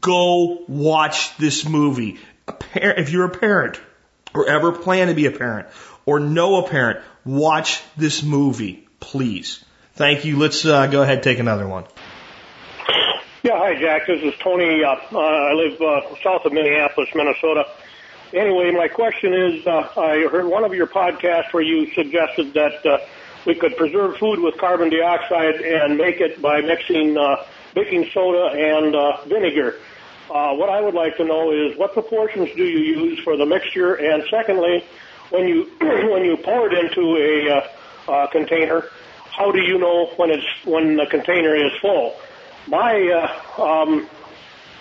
Go watch this movie. If you're a parent or ever plan to be a parent or know a parent, watch this movie, please. Thank you. Let's uh, go ahead and take another one. Yeah, hi, Jack. This is Tony. Uh, uh, I live uh, south of Minneapolis, Minnesota. Anyway, my question is, uh, I heard one of your podcasts where you suggested that uh, we could preserve food with carbon dioxide and make it by mixing uh, baking soda and uh, vinegar. Uh, what I would like to know is what proportions do you use for the mixture, and secondly, when you when you pour it into a uh, uh, container, how do you know when it's when the container is full? My uh, um,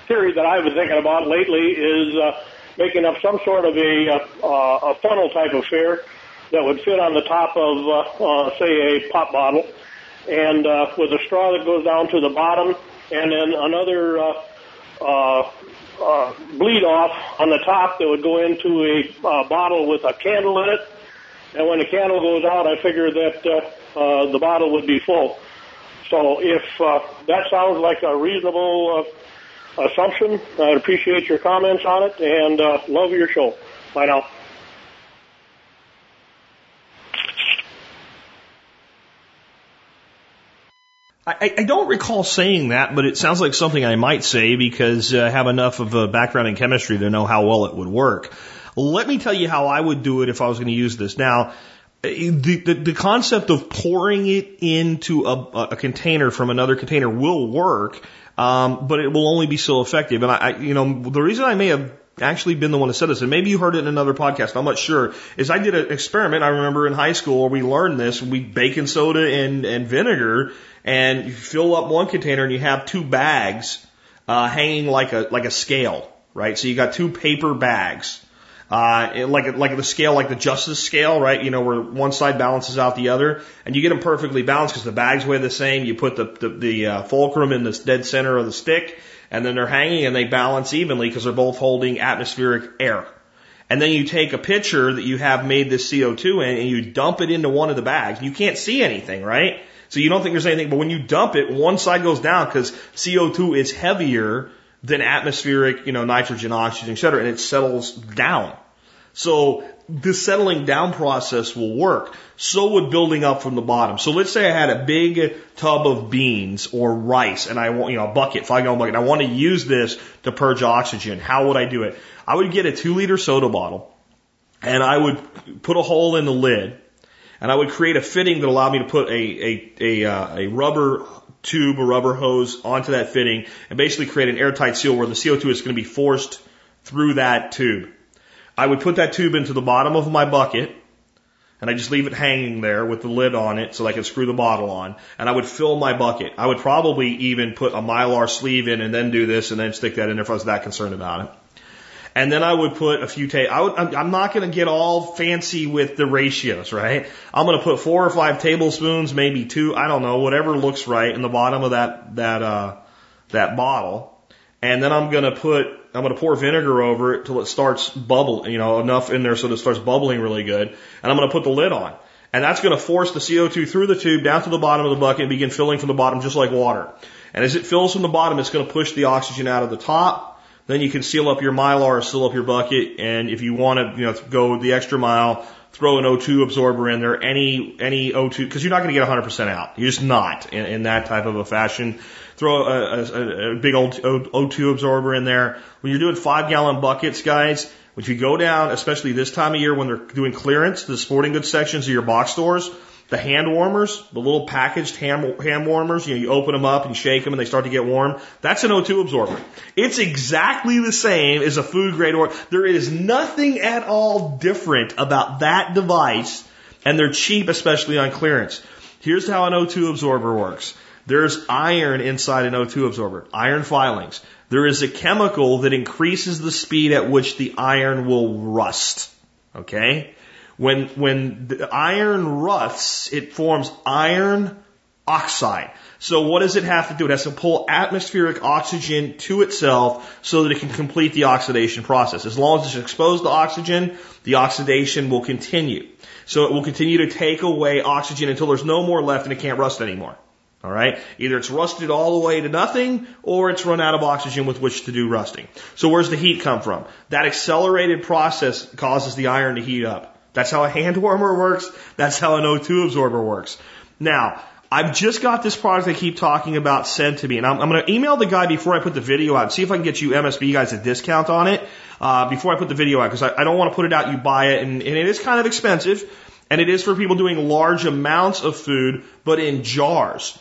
theory that I've been thinking about lately is uh, making up some sort of a, uh, a funnel type affair that would fit on the top of, uh, uh, say, a pop bottle, and uh, with a straw that goes down to the bottom, and then another uh, uh, uh, bleed off on the top that would go into a uh, bottle with a candle in it. And when the candle goes out, I figure that uh, uh, the bottle would be full. So if uh, that sounds like a reasonable uh, assumption, I'd appreciate your comments on it and uh, love your show. Bye now. I, I don't recall saying that, but it sounds like something I might say because uh, I have enough of a background in chemistry to know how well it would work. Let me tell you how I would do it if I was going to use this. Now, the, the, the concept of pouring it into a, a container from another container will work, um, but it will only be so effective. And I, I, you know, the reason I may have actually been the one that said this, and maybe you heard it in another podcast, I'm not sure, is I did an experiment, I remember in high school where we learned this, we baking soda and, and vinegar, and you fill up one container and you have two bags, uh, hanging like a, like a scale, right? So you got two paper bags uh, like like the scale, like the justice scale, right? You know, where one side balances out the other, and you get them perfectly balanced because the bags weigh the same. You put the the, the uh, fulcrum in the dead center of the stick, and then they're hanging and they balance evenly because they're both holding atmospheric air. And then you take a pitcher that you have made this CO2 in and you dump it into one of the bags. You can't see anything, right? So you don't think there's anything, but when you dump it, one side goes down because CO2 is heavier than atmospheric, you know, nitrogen, oxygen, et cetera, and it settles down. So this settling down process will work. So would building up from the bottom. So let's say I had a big tub of beans or rice and I want, you know, a bucket, five gallon bucket. I want to use this to purge oxygen. How would I do it? I would get a two liter soda bottle and I would put a hole in the lid and I would create a fitting that allowed me to put a, a, a, uh, a rubber tube, a rubber hose onto that fitting and basically create an airtight seal where the CO2 is going to be forced through that tube. I would put that tube into the bottom of my bucket and I just leave it hanging there with the lid on it so I can screw the bottle on. And I would fill my bucket. I would probably even put a mylar sleeve in and then do this and then stick that in if I was that concerned about it. And then I would put a few ta- I would, I'm, I'm not going to get all fancy with the ratios, right? I'm going to put four or five tablespoons, maybe two, I don't know, whatever looks right in the bottom of that, that, uh, that bottle. And then I'm going to put, I'm going to pour vinegar over it till it starts bubble, you know, enough in there so that it starts bubbling really good. And I'm going to put the lid on. And that's going to force the CO2 through the tube down to the bottom of the bucket and begin filling from the bottom just like water. And as it fills from the bottom, it's going to push the oxygen out of the top then you can seal up your mylar or seal up your bucket. And if you want to, you know, go the extra mile, throw an O2 absorber in there, any, any O2, because you're not going to get 100% out. You're just not in, in that type of a fashion. Throw a, a, a big old O2 absorber in there. When you're doing five gallon buckets, guys, if you go down, especially this time of year when they're doing clearance, the sporting goods sections of your box stores, the hand warmers, the little packaged hand, hand warmers, you know, you open them up and shake them and they start to get warm. That's an O2 absorber. It's exactly the same as a food grade or there is nothing at all different about that device and they're cheap, especially on clearance. Here's how an O2 absorber works. There's iron inside an O2 absorber, iron filings. There is a chemical that increases the speed at which the iron will rust. Okay? When, when the iron rusts, it forms iron oxide. So what does it have to do? It has to pull atmospheric oxygen to itself so that it can complete the oxidation process. As long as it's exposed to oxygen, the oxidation will continue. So it will continue to take away oxygen until there's no more left and it can't rust anymore. All right. Either it's rusted all the way to nothing or it's run out of oxygen with which to do rusting. So where's the heat come from? That accelerated process causes the iron to heat up. That's how a hand warmer works. That's how an O2 absorber works. Now, I've just got this product I keep talking about sent to me, and I'm, I'm going to email the guy before I put the video out and see if I can get you MSB guys a discount on it uh, before I put the video out because I, I don't want to put it out. You buy it, and, and it is kind of expensive, and it is for people doing large amounts of food, but in jars.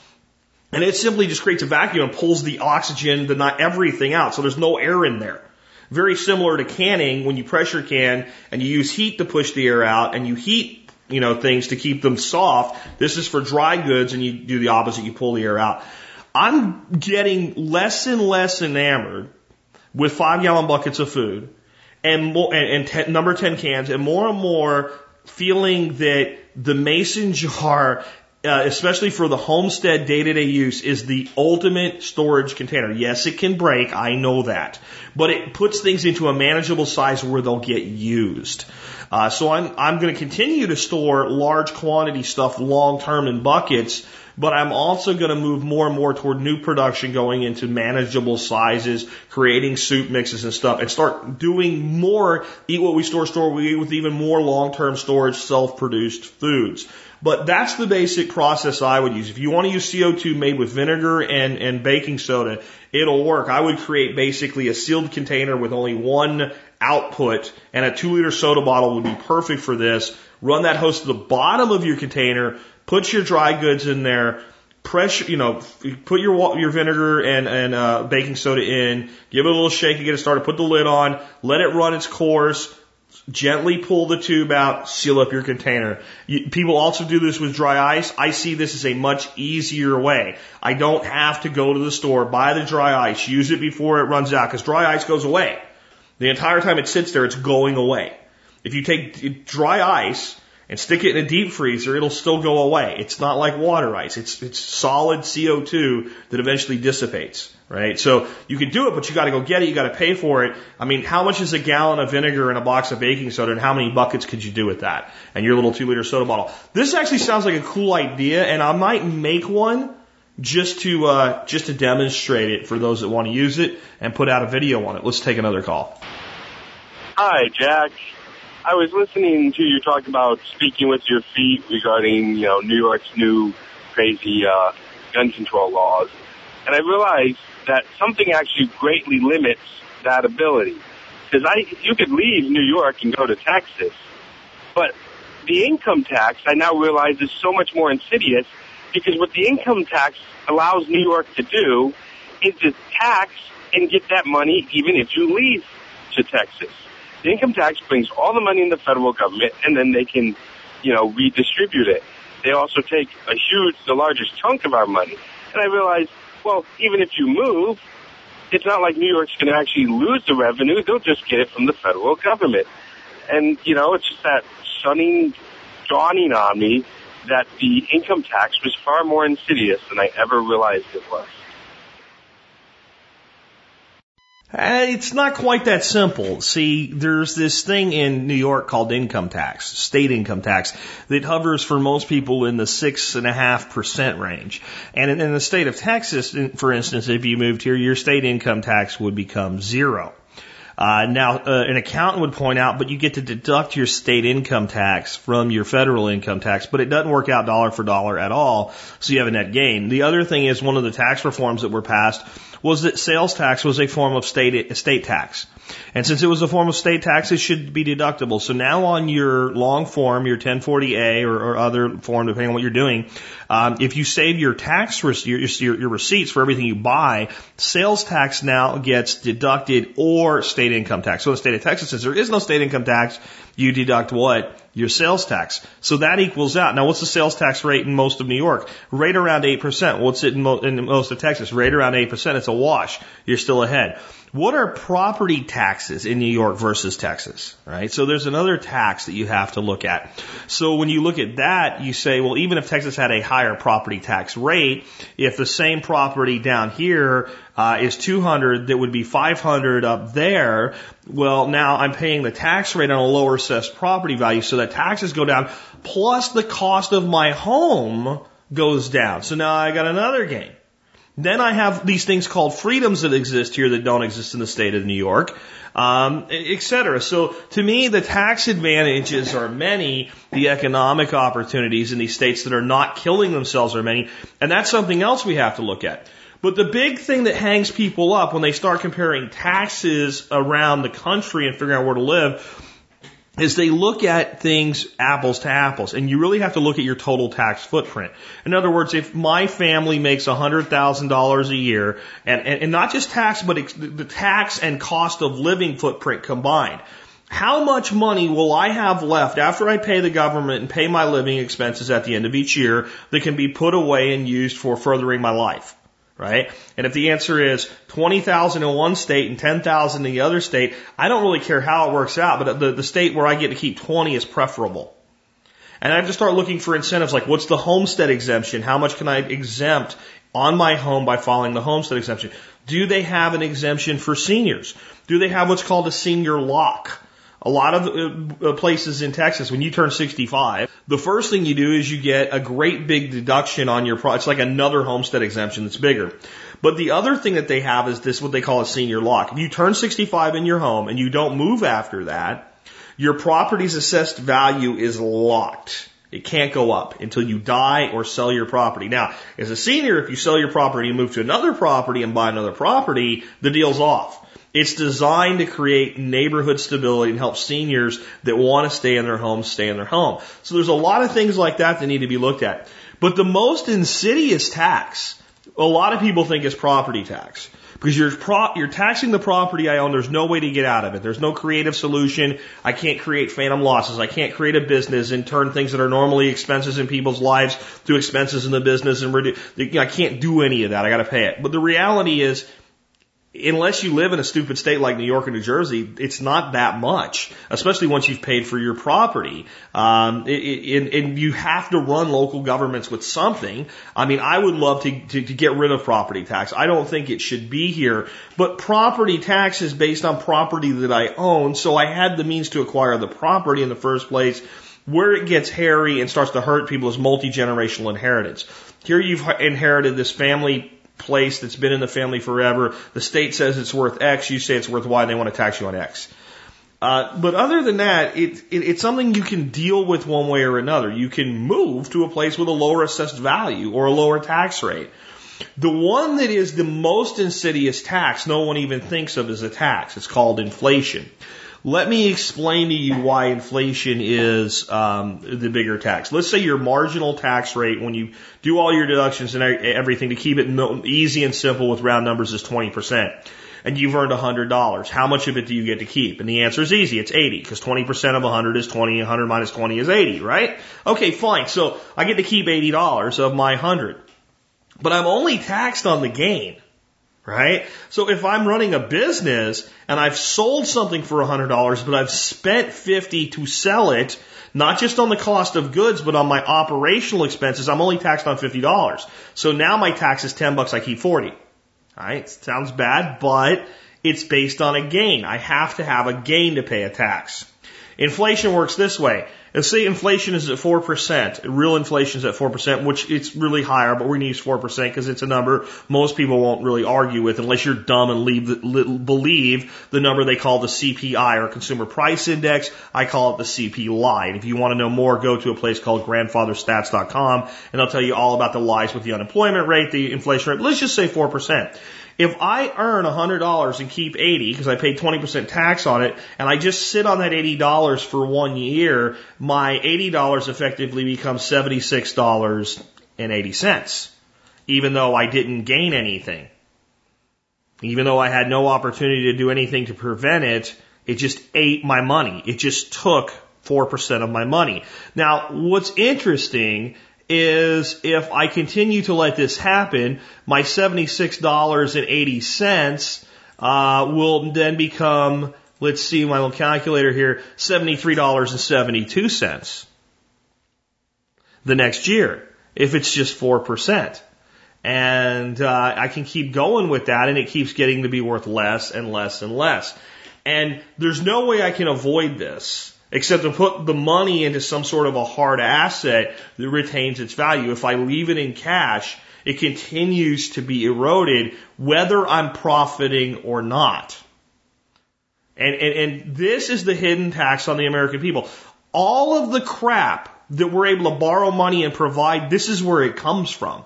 And it simply just creates a vacuum and pulls the oxygen, the not everything out, so there's no air in there. Very similar to canning when you pressure can and you use heat to push the air out and you heat, you know, things to keep them soft. This is for dry goods and you do the opposite. You pull the air out. I'm getting less and less enamored with five gallon buckets of food and more, and, and ten, number 10 cans and more and more feeling that the mason jar uh, especially for the homestead day to day use, is the ultimate storage container. Yes, it can break. I know that. But it puts things into a manageable size where they'll get used. Uh, so I'm, I'm going to continue to store large quantity stuff long term in buckets, but I'm also going to move more and more toward new production going into manageable sizes, creating soup mixes and stuff, and start doing more eat what we store, store what we eat with even more long term storage, self produced foods. But that's the basic process I would use. If you want to use CO2 made with vinegar and, and baking soda, it'll work. I would create basically a sealed container with only one output and a two liter soda bottle would be perfect for this. Run that hose to the bottom of your container, put your dry goods in there, pressure, you know, put your your vinegar and and uh, baking soda in, give it a little shake to get it started, put the lid on, let it run its course, Gently pull the tube out, seal up your container. You, people also do this with dry ice. I see this as a much easier way. I don't have to go to the store, buy the dry ice, use it before it runs out, because dry ice goes away. The entire time it sits there, it's going away. If you take dry ice and stick it in a deep freezer, it'll still go away. It's not like water ice. It's, it's solid CO2 that eventually dissipates right? So you can do it, but you got to go get it. You got to pay for it. I mean, how much is a gallon of vinegar and a box of baking soda, and how many buckets could you do with that? And your little two liter soda bottle. This actually sounds like a cool idea, and I might make one just to uh, just to demonstrate it for those that want to use it and put out a video on it. Let's take another call. Hi, Jack. I was listening to you talk about speaking with your feet regarding, you know, New York's new crazy uh, gun control laws, and I realized that something actually greatly limits that ability. Because I, you could leave New York and go to Texas, but the income tax I now realize is so much more insidious because what the income tax allows New York to do is to tax and get that money even if you leave to Texas. The income tax brings all the money in the federal government, and then they can, you know, redistribute it. They also take a huge, the largest chunk of our money. And I realized, well, even if you move, it's not like New York's going to actually lose the revenue. They'll just get it from the federal government. And, you know, it's just that stunning dawning on me that the income tax was far more insidious than I ever realized it was. Uh, It's not quite that simple. See, there's this thing in New York called income tax, state income tax, that hovers for most people in the six and a half percent range. And in, in the state of Texas, for instance, if you moved here, your state income tax would become zero. Uh, now, uh, an accountant would point out, but you get to deduct your state income tax from your federal income tax, but it doesn't work out dollar for dollar at all, so you have a net gain. The other thing is one of the tax reforms that were passed was that sales tax was a form of state estate tax. And since it was a form of state tax, it should be deductible. So now on your long form, your 1040A or, or other form, depending on what you're doing, um, if you save your tax your, your, your receipts for everything you buy, sales tax now gets deducted or state income tax. So in the state of Texas, since there is no state income tax, you deduct what? Your sales tax. So that equals out. Now, what's the sales tax rate in most of New York? Right around 8%. What's it in, mo- in most of Texas? Right around 8%. It's a wash. You're still ahead. What are property taxes in New York versus Texas? Right? So there's another tax that you have to look at. So when you look at that, you say, well, even if Texas had a higher property tax rate, if the same property down here uh, is 200, that would be 500 up there. Well, now I'm paying the tax rate on a lower assessed property value, so that taxes go down, plus the cost of my home goes down. So now I got another gain. Then I have these things called freedoms that exist here that don't exist in the state of New York, um, et cetera. So to me, the tax advantages are many. The economic opportunities in these states that are not killing themselves are many. And that's something else we have to look at. But the big thing that hangs people up when they start comparing taxes around the country and figuring out where to live is they look at things apples to apples, and you really have to look at your total tax footprint. In other words, if my family makes $100,000 a year, and, and, and not just tax, but ex- the tax and cost of living footprint combined, how much money will I have left after I pay the government and pay my living expenses at the end of each year that can be put away and used for furthering my life? Right? And if the answer is 20,000 in one state and 10,000 in the other state, I don't really care how it works out, but the, the state where I get to keep 20 is preferable. And I have to start looking for incentives like what's the homestead exemption? How much can I exempt on my home by following the homestead exemption? Do they have an exemption for seniors? Do they have what's called a senior lock? A lot of uh, places in Texas, when you turn 65, the first thing you do is you get a great big deduction on your pro. It's like another homestead exemption that's bigger. But the other thing that they have is this, what they call a senior lock. If you turn 65 in your home and you don't move after that, your property's assessed value is locked. It can't go up until you die or sell your property. Now, as a senior, if you sell your property and move to another property and buy another property, the deal's off. It's designed to create neighborhood stability and help seniors that want to stay in their homes stay in their home. So there's a lot of things like that that need to be looked at. But the most insidious tax, a lot of people think is property tax. Because you're pro- you're taxing the property I own. There's no way to get out of it. There's no creative solution. I can't create phantom losses. I can't create a business and turn things that are normally expenses in people's lives to expenses in the business and redu- I can't do any of that. I got to pay it. But the reality is unless you live in a stupid state like New York or New Jersey, it's not that much, especially once you've paid for your property. Um, it, it, and you have to run local governments with something. I mean, I would love to, to, to get rid of property tax. I don't think it should be here, but property tax is based on property that I own, so I had the means to acquire the property in the first place. Where it gets hairy and starts to hurt people is multi-generational inheritance. Here you've inherited this family place that's been in the family forever. The state says it's worth X. You say it's worth Y. And they want to tax you on X. Uh, but other than that, it, it, it's something you can deal with one way or another. You can move to a place with a lower assessed value or a lower tax rate. The one that is the most insidious tax no one even thinks of as a tax. It's called inflation. Let me explain to you why inflation is um, the bigger tax. Let's say your marginal tax rate when you do all your deductions and everything to keep it easy and simple with round numbers is 20%. and you've earned $100. How much of it do you get to keep? And the answer is easy. It's 80 because 20% of 100 is 20. 100 minus 20 is 80, right? Okay, fine. So I get to keep $80 of my 100. But I'm only taxed on the gain, right? So if I'm running a business and I've sold something for $100, but I've spent 50 to sell it, not just on the cost of goods, but on my operational expenses, I'm only taxed on $50. So now my tax is 10 bucks, I keep 40. Alright, sounds bad, but it's based on a gain. I have to have a gain to pay a tax. Inflation works this way. Let's inflation is at 4%. Real inflation is at 4%, which it's really higher, but we're going to use 4% because it's a number most people won't really argue with unless you're dumb and leave the, believe the number they call the CPI or Consumer Price Index. I call it the CP lie. And If you want to know more, go to a place called grandfatherstats.com and I'll tell you all about the lies with the unemployment rate, the inflation rate. Let's just say 4%. If I earn $100 and keep 80 because I paid 20% tax on it and I just sit on that $80 for one year, my $80 effectively becomes $76.80, even though I didn't gain anything. Even though I had no opportunity to do anything to prevent it, it just ate my money. It just took 4% of my money. Now, what's interesting is if I continue to let this happen, my $76.80 uh, will then become, let's see my little calculator here, $73.72 the next year if it's just 4%. And uh, I can keep going with that, and it keeps getting to be worth less and less and less. And there's no way I can avoid this except to put the money into some sort of a hard asset that retains its value. If I leave it in cash, it continues to be eroded whether I'm profiting or not. And, and, and this is the hidden tax on the American people. All of the crap that we're able to borrow money and provide, this is where it comes from.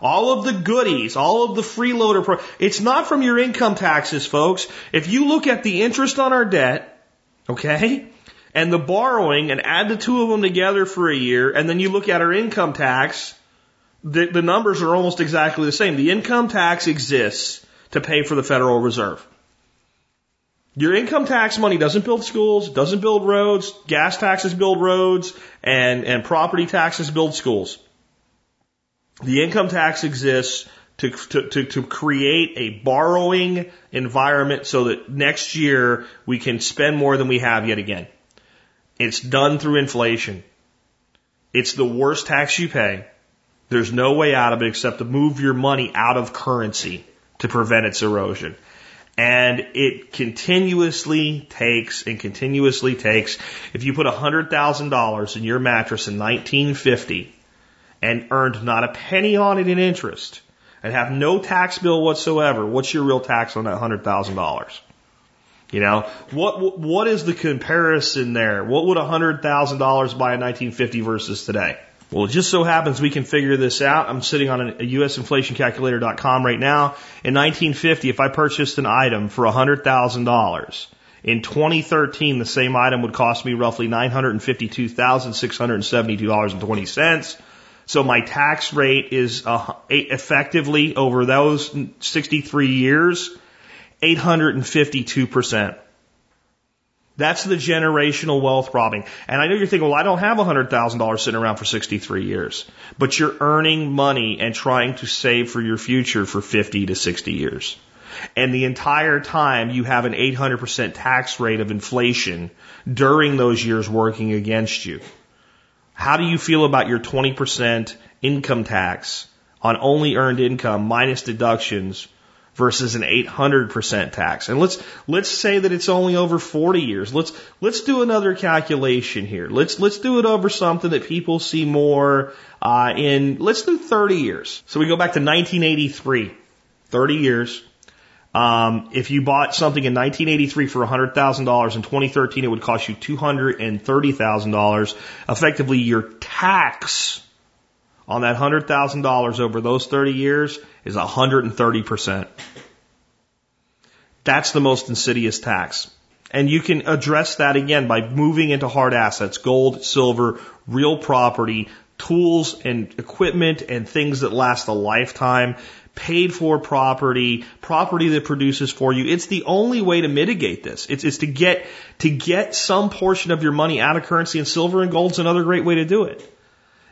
All of the goodies, all of the freeloader, pro- it's not from your income taxes, folks. If you look at the interest on our debt, okay, and the borrowing and add the two of them together for a year, and then you look at our income tax, the, the numbers are almost exactly the same. The income tax exists to pay for the Federal Reserve. Your income tax money doesn't build schools, doesn't build roads, gas taxes build roads, and, and property taxes build schools. The income tax exists to, to, to, to create a borrowing environment so that next year we can spend more than we have yet again. It's done through inflation. It's the worst tax you pay. There's no way out of it except to move your money out of currency to prevent its erosion. And it continuously takes and continuously takes. If you put $100,000 in your mattress in 1950 and earned not a penny on it in interest and have no tax bill whatsoever, what's your real tax on that $100,000? You know, what what is the comparison there? What would $100,000 buy in 1950 versus today? Well, it just so happens we can figure this out. I'm sitting on a usinflationcalculator.com right now. In 1950, if I purchased an item for $100,000, in 2013, the same item would cost me roughly $952,672.20. So my tax rate is uh, effectively over those 63 years 852%. That's the generational wealth robbing. And I know you're thinking, well, I don't have $100,000 sitting around for 63 years. But you're earning money and trying to save for your future for 50 to 60 years. And the entire time you have an 800% tax rate of inflation during those years working against you. How do you feel about your 20% income tax on only earned income minus deductions versus an 800% tax. And let's, let's say that it's only over 40 years. Let's, let's do another calculation here. Let's, let's do it over something that people see more, uh, in, let's do 30 years. So we go back to 1983. 30 years. Um, if you bought something in 1983 for $100,000, in 2013 it would cost you $230,000. Effectively, your tax on that $100,000 over those 30 years is 130%. That's the most insidious tax. And you can address that again by moving into hard assets, gold, silver, real property, tools and equipment and things that last a lifetime. paid for property, property that produces for you. It's the only way to mitigate this. It's, it's to get, to get some portion of your money out of currency and silver and gold's another great way to do it.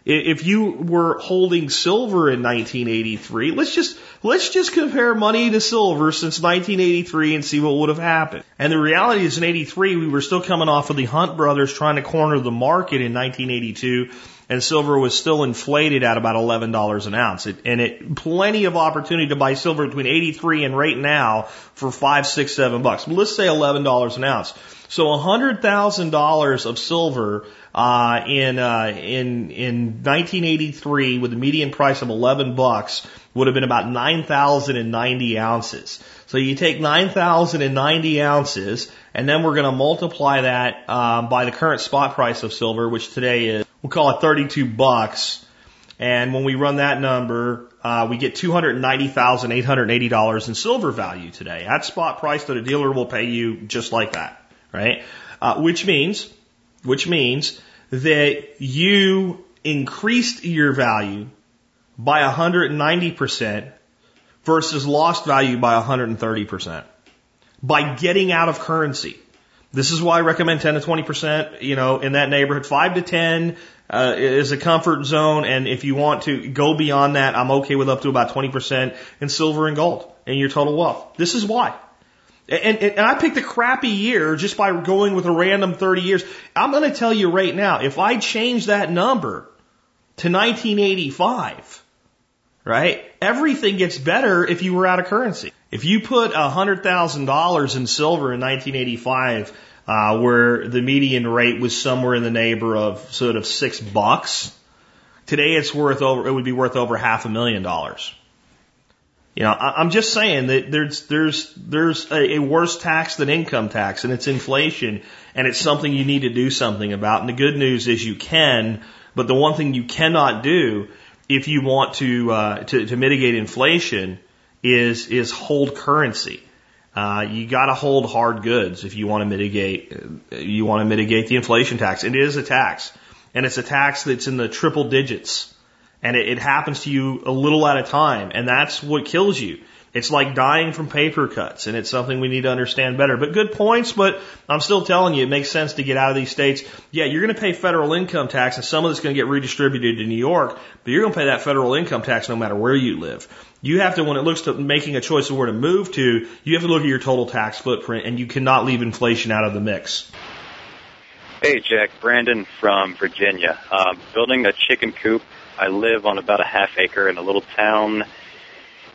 If you were holding silver in 1983, let's just, let's just compare money to silver since 1983 and see what would have happened. And the reality is in 83, we were still coming off of the Hunt brothers trying to corner the market in 1982 and silver was still inflated at about $11 an ounce. It, and it, plenty of opportunity to buy silver between 83 and right now for five, six, seven bucks. Let's say $11 an ounce. So $100,000 of silver, uh, in, uh, in, in 1983 with a median price of 11 bucks would have been about 9,090 ounces. So you take 9,090 ounces and then we're going to multiply that, uh, by the current spot price of silver, which today is we'll call it 32 bucks. And when we run that number, uh, we get $290,880 in silver value today. At spot price that a dealer will pay you just like that, right? Uh, which means, which means that you increased your value by 190% versus lost value by 130% by getting out of currency. This is why I recommend 10 to 20%, you know, in that neighborhood. 5 to 10 uh, is a comfort zone. And if you want to go beyond that, I'm okay with up to about 20% in silver and gold in your total wealth. This is why. And, and, and I picked a crappy year just by going with a random 30 years. I'm going to tell you right now, if I change that number to 1985, right, everything gets better if you were out of currency. If you put $100,000 in silver in 1985, uh, where the median rate was somewhere in the neighbor of sort of six bucks, today it's worth over, it would be worth over half a million dollars. You know, I, I'm just saying that there's, there's, there's a, a worse tax than income tax and it's inflation and it's something you need to do something about. And the good news is you can, but the one thing you cannot do if you want to, uh, to, to mitigate inflation is is hold currency. Uh, you got to hold hard goods if you want to mitigate you want to mitigate the inflation tax. It is a tax, and it's a tax that's in the triple digits, and it, it happens to you a little at a time, and that's what kills you. It's like dying from paper cuts, and it's something we need to understand better. But good points, but I'm still telling you, it makes sense to get out of these states. Yeah, you're going to pay federal income tax, and some of it's going to get redistributed to New York, but you're going to pay that federal income tax no matter where you live. You have to, when it looks to making a choice of where to move to, you have to look at your total tax footprint, and you cannot leave inflation out of the mix. Hey, Jack. Brandon from Virginia. Um, building a chicken coop. I live on about a half acre in a little town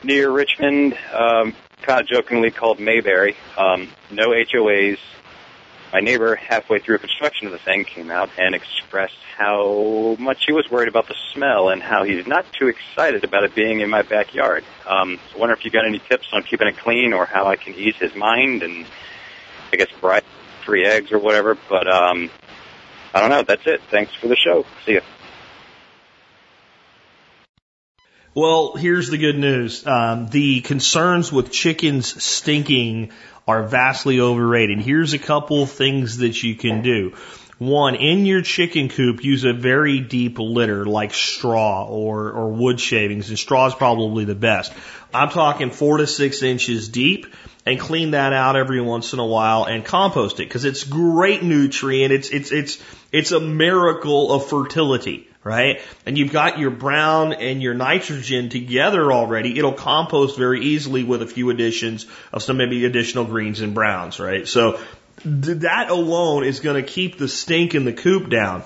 near Richmond, um, kind of jokingly called Mayberry. Um, no HOAs. My neighbor, halfway through construction of the thing, came out and expressed how much he was worried about the smell and how he's not too excited about it being in my backyard. Um, so I wonder if you got any tips on keeping it clean or how I can ease his mind and I guess buy free eggs or whatever. But um, I don't know. That's it. Thanks for the show. See you. Well, here's the good news. Um, the concerns with chickens stinking are vastly overrated. Here's a couple things that you can do. One, in your chicken coop, use a very deep litter like straw or, or wood shavings, and straw is probably the best. I'm talking four to six inches deep and clean that out every once in a while and compost it because it's great nutrient. It's, it's, it's, it's a miracle of fertility right? And you've got your brown and your nitrogen together already. It'll compost very easily with a few additions of some maybe additional greens and browns, right? So that alone is going to keep the stink in the coop down.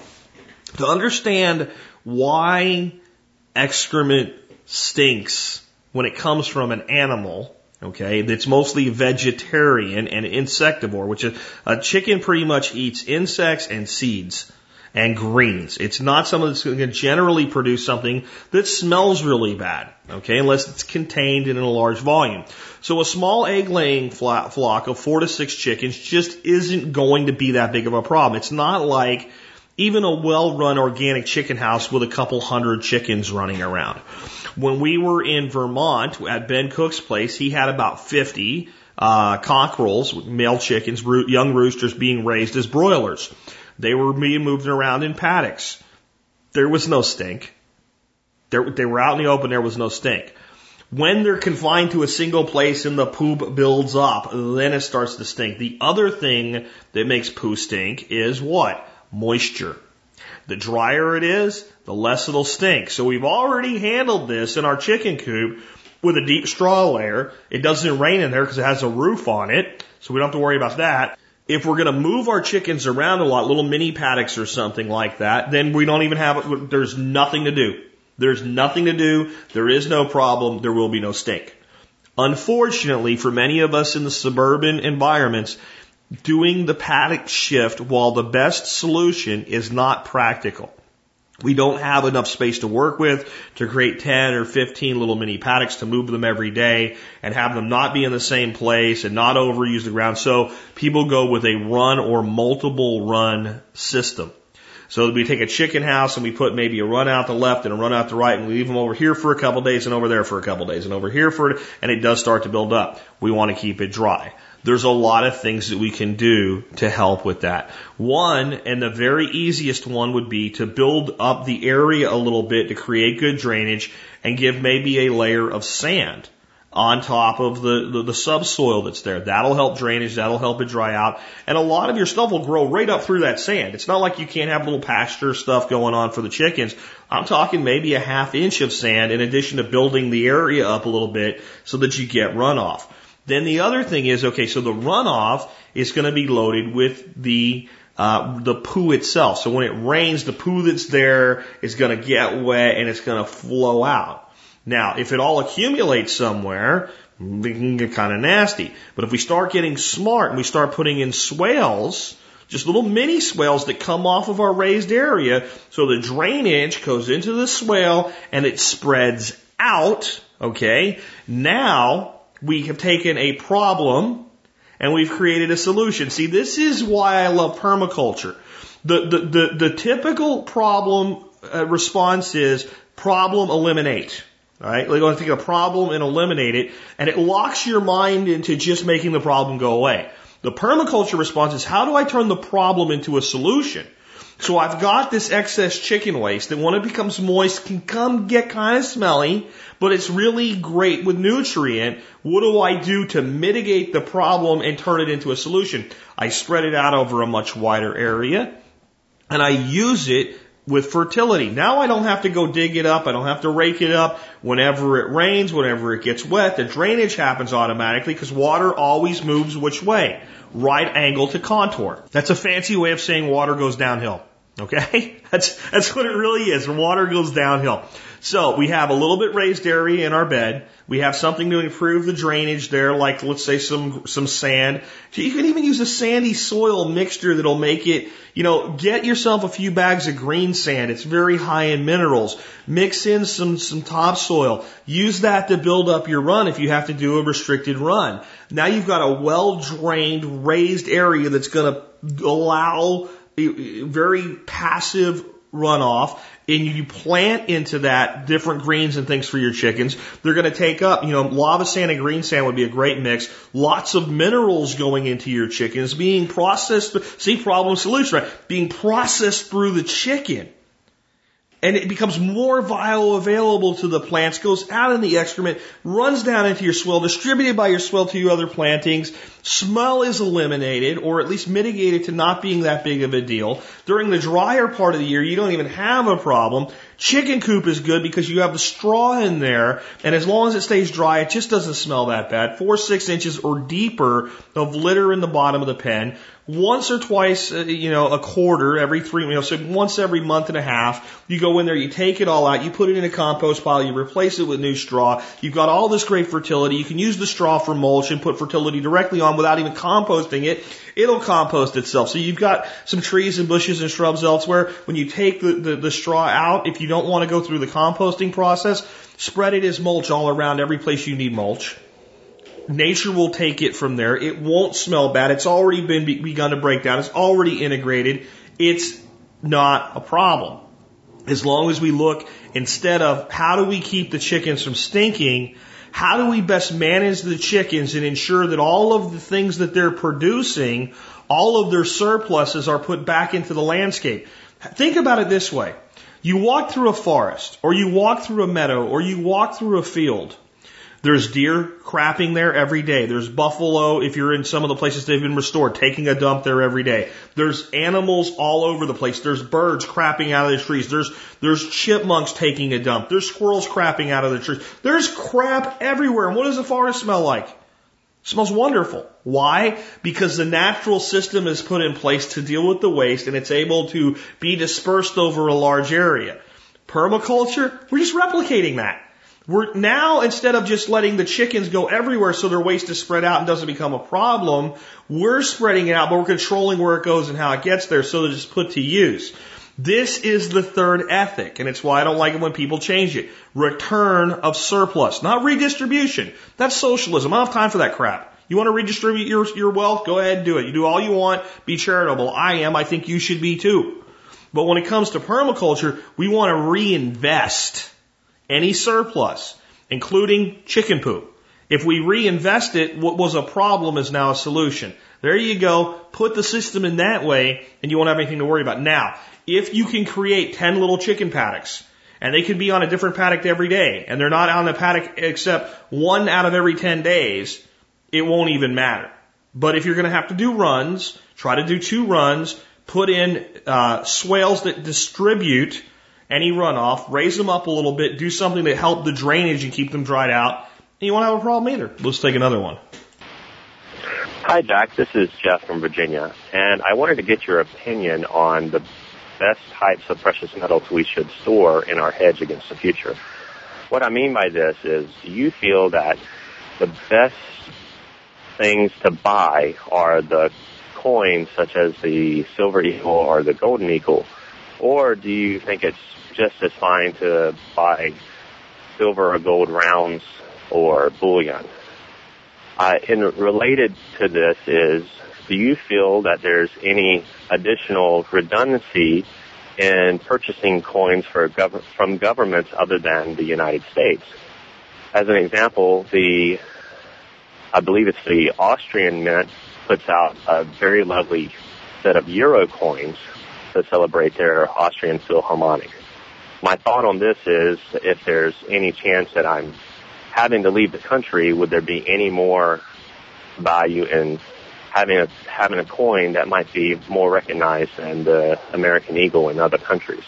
To understand why excrement stinks when it comes from an animal, okay, that's mostly vegetarian and insectivore, which is a chicken pretty much eats insects and seeds and greens. It's not something that's going to generally produce something that smells really bad, okay, unless it's contained in a large volume. So a small egg laying flock of four to six chickens just isn't going to be that big of a problem. It's not like even a well run organic chicken house with a couple hundred chickens running around. When we were in Vermont at Ben Cook's place, he had about 50 uh, cockerels, male chickens, young roosters being raised as broilers. They were being moved around in paddocks. There was no stink. There, they were out in the open. There was no stink. When they're confined to a single place and the poop builds up, then it starts to stink. The other thing that makes poo stink is what? Moisture. The drier it is, the less it'll stink. So we've already handled this in our chicken coop with a deep straw layer. It doesn't rain in there because it has a roof on it, so we don't have to worry about that. If we're going to move our chickens around a lot, little mini paddocks or something like that, then we don't even have, there's nothing to do. There's nothing to do. There is no problem. There will be no stink. Unfortunately, for many of us in the suburban environments, doing the paddock shift while the best solution is not practical. We don't have enough space to work with to create 10 or 15 little mini paddocks to move them every day and have them not be in the same place and not overuse the ground. So people go with a run or multiple run system. So we take a chicken house and we put maybe a run out the left and a run out the right and we leave them over here for a couple days and over there for a couple days and over here for it, and it does start to build up. We want to keep it dry. There's a lot of things that we can do to help with that. One, and the very easiest one would be to build up the area a little bit to create good drainage and give maybe a layer of sand on top of the, the, the, subsoil that's there. That'll help drainage, that'll help it dry out. And a lot of your stuff will grow right up through that sand. It's not like you can't have little pasture stuff going on for the chickens. I'm talking maybe a half inch of sand in addition to building the area up a little bit so that you get runoff. Then the other thing is, okay, so the runoff is going to be loaded with the uh, the poo itself. So when it rains, the poo that's there is going to get wet and it's going to flow out. Now, if it all accumulates somewhere, it can get kind of nasty. But if we start getting smart and we start putting in swales, just little mini swales that come off of our raised area, so the drainage goes into the swale and it spreads out, okay? Now, we have taken a problem and we've created a solution. See, this is why I love permaculture. The, the, the, the typical problem uh, response is problem eliminate. Right, we're going to take a problem and eliminate it, and it locks your mind into just making the problem go away. The permaculture response is how do I turn the problem into a solution? So I've got this excess chicken waste that when it becomes moist can come get kind of smelly, but it's really great with nutrient. What do I do to mitigate the problem and turn it into a solution? I spread it out over a much wider area and I use it with fertility. Now I don't have to go dig it up. I don't have to rake it up. Whenever it rains, whenever it gets wet, the drainage happens automatically because water always moves which way? Right angle to contour. That's a fancy way of saying water goes downhill. Okay? That's, that's what it really is. Water goes downhill. So we have a little bit raised area in our bed. We have something to improve the drainage there, like let's say some, some sand. You can even use a sandy soil mixture that'll make it, you know, get yourself a few bags of green sand. It's very high in minerals. Mix in some, some topsoil. Use that to build up your run if you have to do a restricted run. Now you've got a well drained raised area that's going to allow very passive runoff and you plant into that different greens and things for your chickens, they're going to take up, you know, lava sand and green sand would be a great mix. Lots of minerals going into your chickens being processed. See, problem solution, right? Being processed through the chicken and it becomes more bioavailable to the plants, goes out in the excrement, runs down into your swale, distributed by your swale to your other plantings. Smell is eliminated, or at least mitigated to not being that big of a deal. During the drier part of the year, you don't even have a problem. Chicken coop is good because you have the straw in there, and as long as it stays dry, it just doesn't smell that bad. Four, six inches or deeper of litter in the bottom of the pen once or twice, uh, you know, a quarter, every three, you know, so once every month and a half, you go in there, you take it all out, you put it in a compost pile, you replace it with new straw. You've got all this great fertility. You can use the straw for mulch and put fertility directly on without even composting it. It'll compost itself. So you've got some trees and bushes and shrubs elsewhere. When you take the, the, the straw out, if you don't want to go through the composting process, spread it as mulch all around every place you need mulch. Nature will take it from there. It won't smell bad. It's already been be- begun to break down. It's already integrated. It's not a problem. As long as we look instead of how do we keep the chickens from stinking, how do we best manage the chickens and ensure that all of the things that they're producing, all of their surpluses are put back into the landscape. Think about it this way. You walk through a forest, or you walk through a meadow, or you walk through a field. There's deer crapping there every day. There's buffalo, if you're in some of the places they've been restored, taking a dump there every day. There's animals all over the place. There's birds crapping out of the trees. There's, there's chipmunks taking a dump. There's squirrels crapping out of the trees. There's crap everywhere. And what does the forest smell like? Smells wonderful. Why? Because the natural system is put in place to deal with the waste and it's able to be dispersed over a large area. Permaculture, we're just replicating that. We're now, instead of just letting the chickens go everywhere so their waste is spread out and doesn't become a problem, we're spreading it out, but we're controlling where it goes and how it gets there so that it's put to use. This is the third ethic, and it's why I don't like it when people change it. Return of surplus, not redistribution. That's socialism. I don't have time for that crap. You want to redistribute your, your wealth? Go ahead and do it. You do all you want. Be charitable. I am. I think you should be too. But when it comes to permaculture, we want to reinvest any surplus, including chicken poop. If we reinvest it, what was a problem is now a solution. There you go. Put the system in that way and you won't have anything to worry about. Now, if you can create 10 little chicken paddocks and they can be on a different paddock every day and they're not on the paddock except one out of every 10 days, it won't even matter. But if you're going to have to do runs, try to do two runs, put in uh, swales that distribute any runoff, raise them up a little bit, do something to help the drainage and keep them dried out, and you won't have a problem either. Let's take another one. Hi, Jack. This is Jeff from Virginia, and I wanted to get your opinion on the best types of precious metals we should store in our hedge against the future. What I mean by this is, you feel that the best things to buy are the coins such as the silver eagle or the golden eagle? Or do you think it's just as fine to buy silver or gold rounds or bullion. Uh, and related to this is, do you feel that there's any additional redundancy in purchasing coins gov- from governments other than the United States? As an example, the I believe it's the Austrian Mint puts out a very lovely set of euro coins to celebrate their Austrian Philharmonic my thought on this is if there's any chance that I'm having to leave the country, would there be any more value in having a having a coin that might be more recognized than the American Eagle in other countries?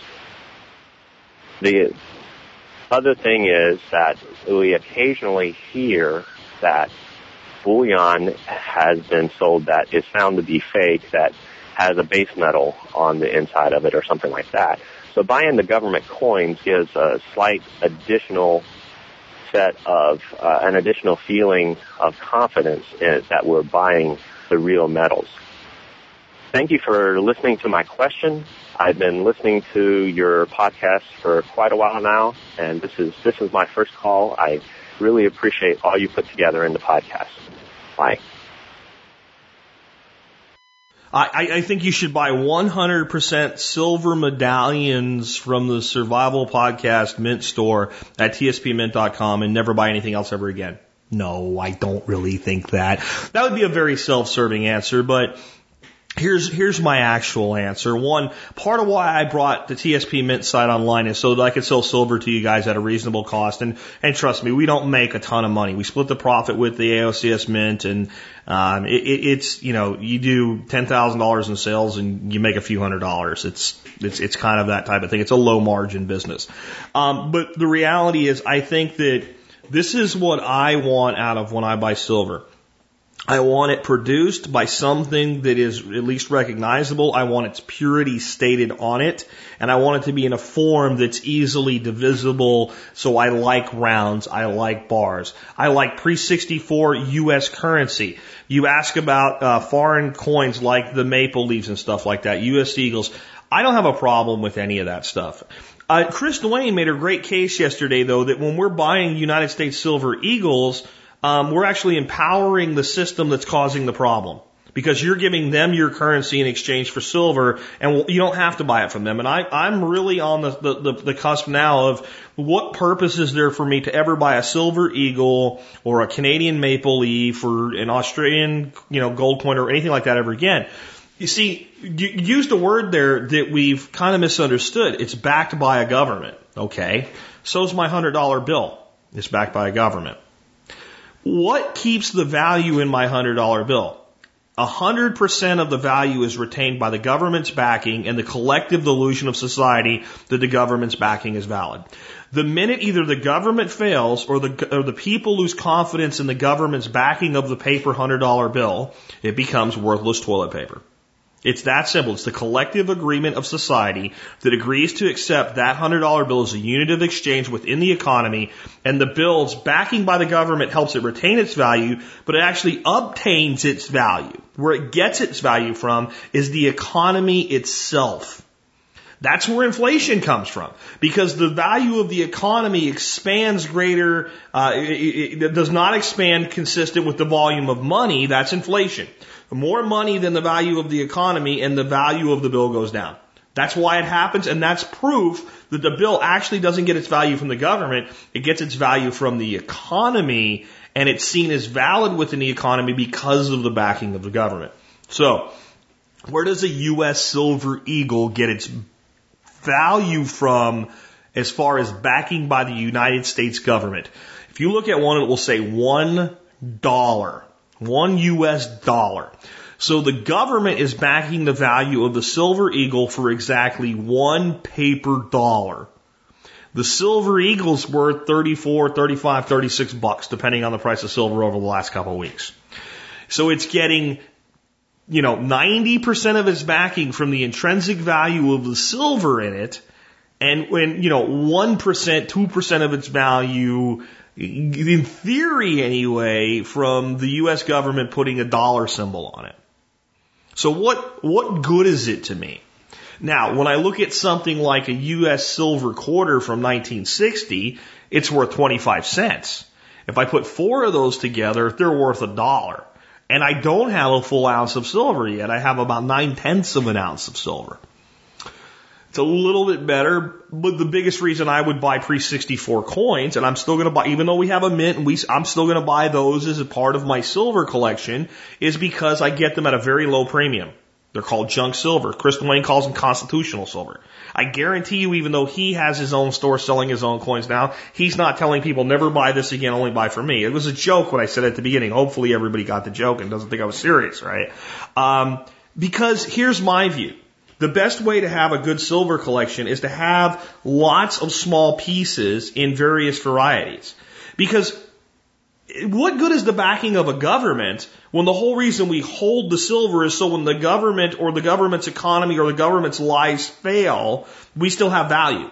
The other thing is that we occasionally hear that bullion has been sold that is found to be fake that has a base metal on the inside of it or something like that. So buying the government coins gives a slight additional set of uh, an additional feeling of confidence in, that we're buying the real metals. Thank you for listening to my question. I've been listening to your podcast for quite a while now, and this is this is my first call. I really appreciate all you put together in the podcast. Bye. I, I think you should buy 100% silver medallions from the Survival Podcast Mint store at tspmint.com and never buy anything else ever again. No, I don't really think that. That would be a very self-serving answer, but Here's, here's my actual answer. One, part of why I brought the TSP Mint site online is so that I could sell silver to you guys at a reasonable cost. And, and trust me, we don't make a ton of money. We split the profit with the AOCS Mint and, um, it, it's, you know, you do $10,000 in sales and you make a few hundred dollars. It's, it's, it's kind of that type of thing. It's a low margin business. Um, but the reality is I think that this is what I want out of when I buy silver. I want it produced by something that is at least recognizable. I want its purity stated on it. And I want it to be in a form that's easily divisible. So I like rounds. I like bars. I like pre-64 US currency. You ask about uh, foreign coins like the maple leaves and stuff like that, US Eagles. I don't have a problem with any of that stuff. Uh, Chris Duane made a great case yesterday, though, that when we're buying United States Silver Eagles, um, we're actually empowering the system that's causing the problem because you're giving them your currency in exchange for silver and you don't have to buy it from them. And I, I'm really on the, the, the, cusp now of what purpose is there for me to ever buy a silver eagle or a Canadian maple leaf or an Australian, you know, gold coin or anything like that ever again. You see, you used a word there that we've kind of misunderstood. It's backed by a government. Okay. So's my hundred dollar bill. It's backed by a government. What keeps the value in my $100 bill? 100% of the value is retained by the government's backing and the collective delusion of society that the government's backing is valid. The minute either the government fails or the, or the people lose confidence in the government's backing of the paper $100 bill, it becomes worthless toilet paper. It's that simple. It's the collective agreement of society that agrees to accept that $100 bill as a unit of exchange within the economy, and the bill's backing by the government helps it retain its value, but it actually obtains its value. Where it gets its value from is the economy itself. That's where inflation comes from. Because the value of the economy expands greater, uh, it, it does not expand consistent with the volume of money. That's inflation. More money than the value of the economy and the value of the bill goes down. That's why it happens, and that's proof that the bill actually doesn't get its value from the government. It gets its value from the economy, and it's seen as valid within the economy because of the backing of the government. So, where does a U.S. Silver Eagle get its value from as far as backing by the United States government? If you look at one, it will say one dollar. One US dollar. So the government is backing the value of the Silver Eagle for exactly one paper dollar. The Silver Eagle's worth 34, 35, 36 bucks, depending on the price of silver over the last couple of weeks. So it's getting, you know, 90% of its backing from the intrinsic value of the silver in it. And when, you know, 1%, 2% of its value in theory anyway, from the U.S. government putting a dollar symbol on it. So what, what good is it to me? Now, when I look at something like a U.S. silver quarter from 1960, it's worth 25 cents. If I put four of those together, they're worth a dollar. And I don't have a full ounce of silver yet. I have about nine tenths of an ounce of silver. It's a little bit better, but the biggest reason I would buy pre 64 coins, and I'm still going to buy, even though we have a mint and we, I'm still going to buy those as a part of my silver collection, is because I get them at a very low premium. They're called junk silver. Chris Duane calls them constitutional silver. I guarantee you, even though he has his own store selling his own coins now, he's not telling people never buy this again, only buy for me. It was a joke when I said at the beginning. Hopefully everybody got the joke and doesn't think I was serious, right? Um, because here's my view. The best way to have a good silver collection is to have lots of small pieces in various varieties. Because what good is the backing of a government when the whole reason we hold the silver is so when the government or the government's economy or the government's lies fail, we still have value.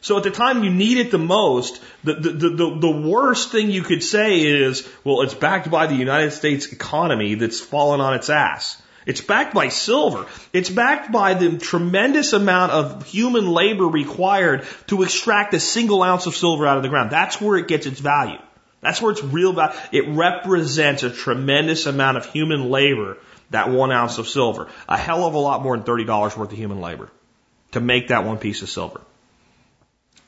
So at the time you need it the most, the, the, the, the worst thing you could say is, well, it's backed by the United States economy that's fallen on its ass. It's backed by silver. It's backed by the tremendous amount of human labor required to extract a single ounce of silver out of the ground. That's where it gets its value. That's where its real value. It represents a tremendous amount of human labor, that one ounce of silver. A hell of a lot more than $30 worth of human labor to make that one piece of silver.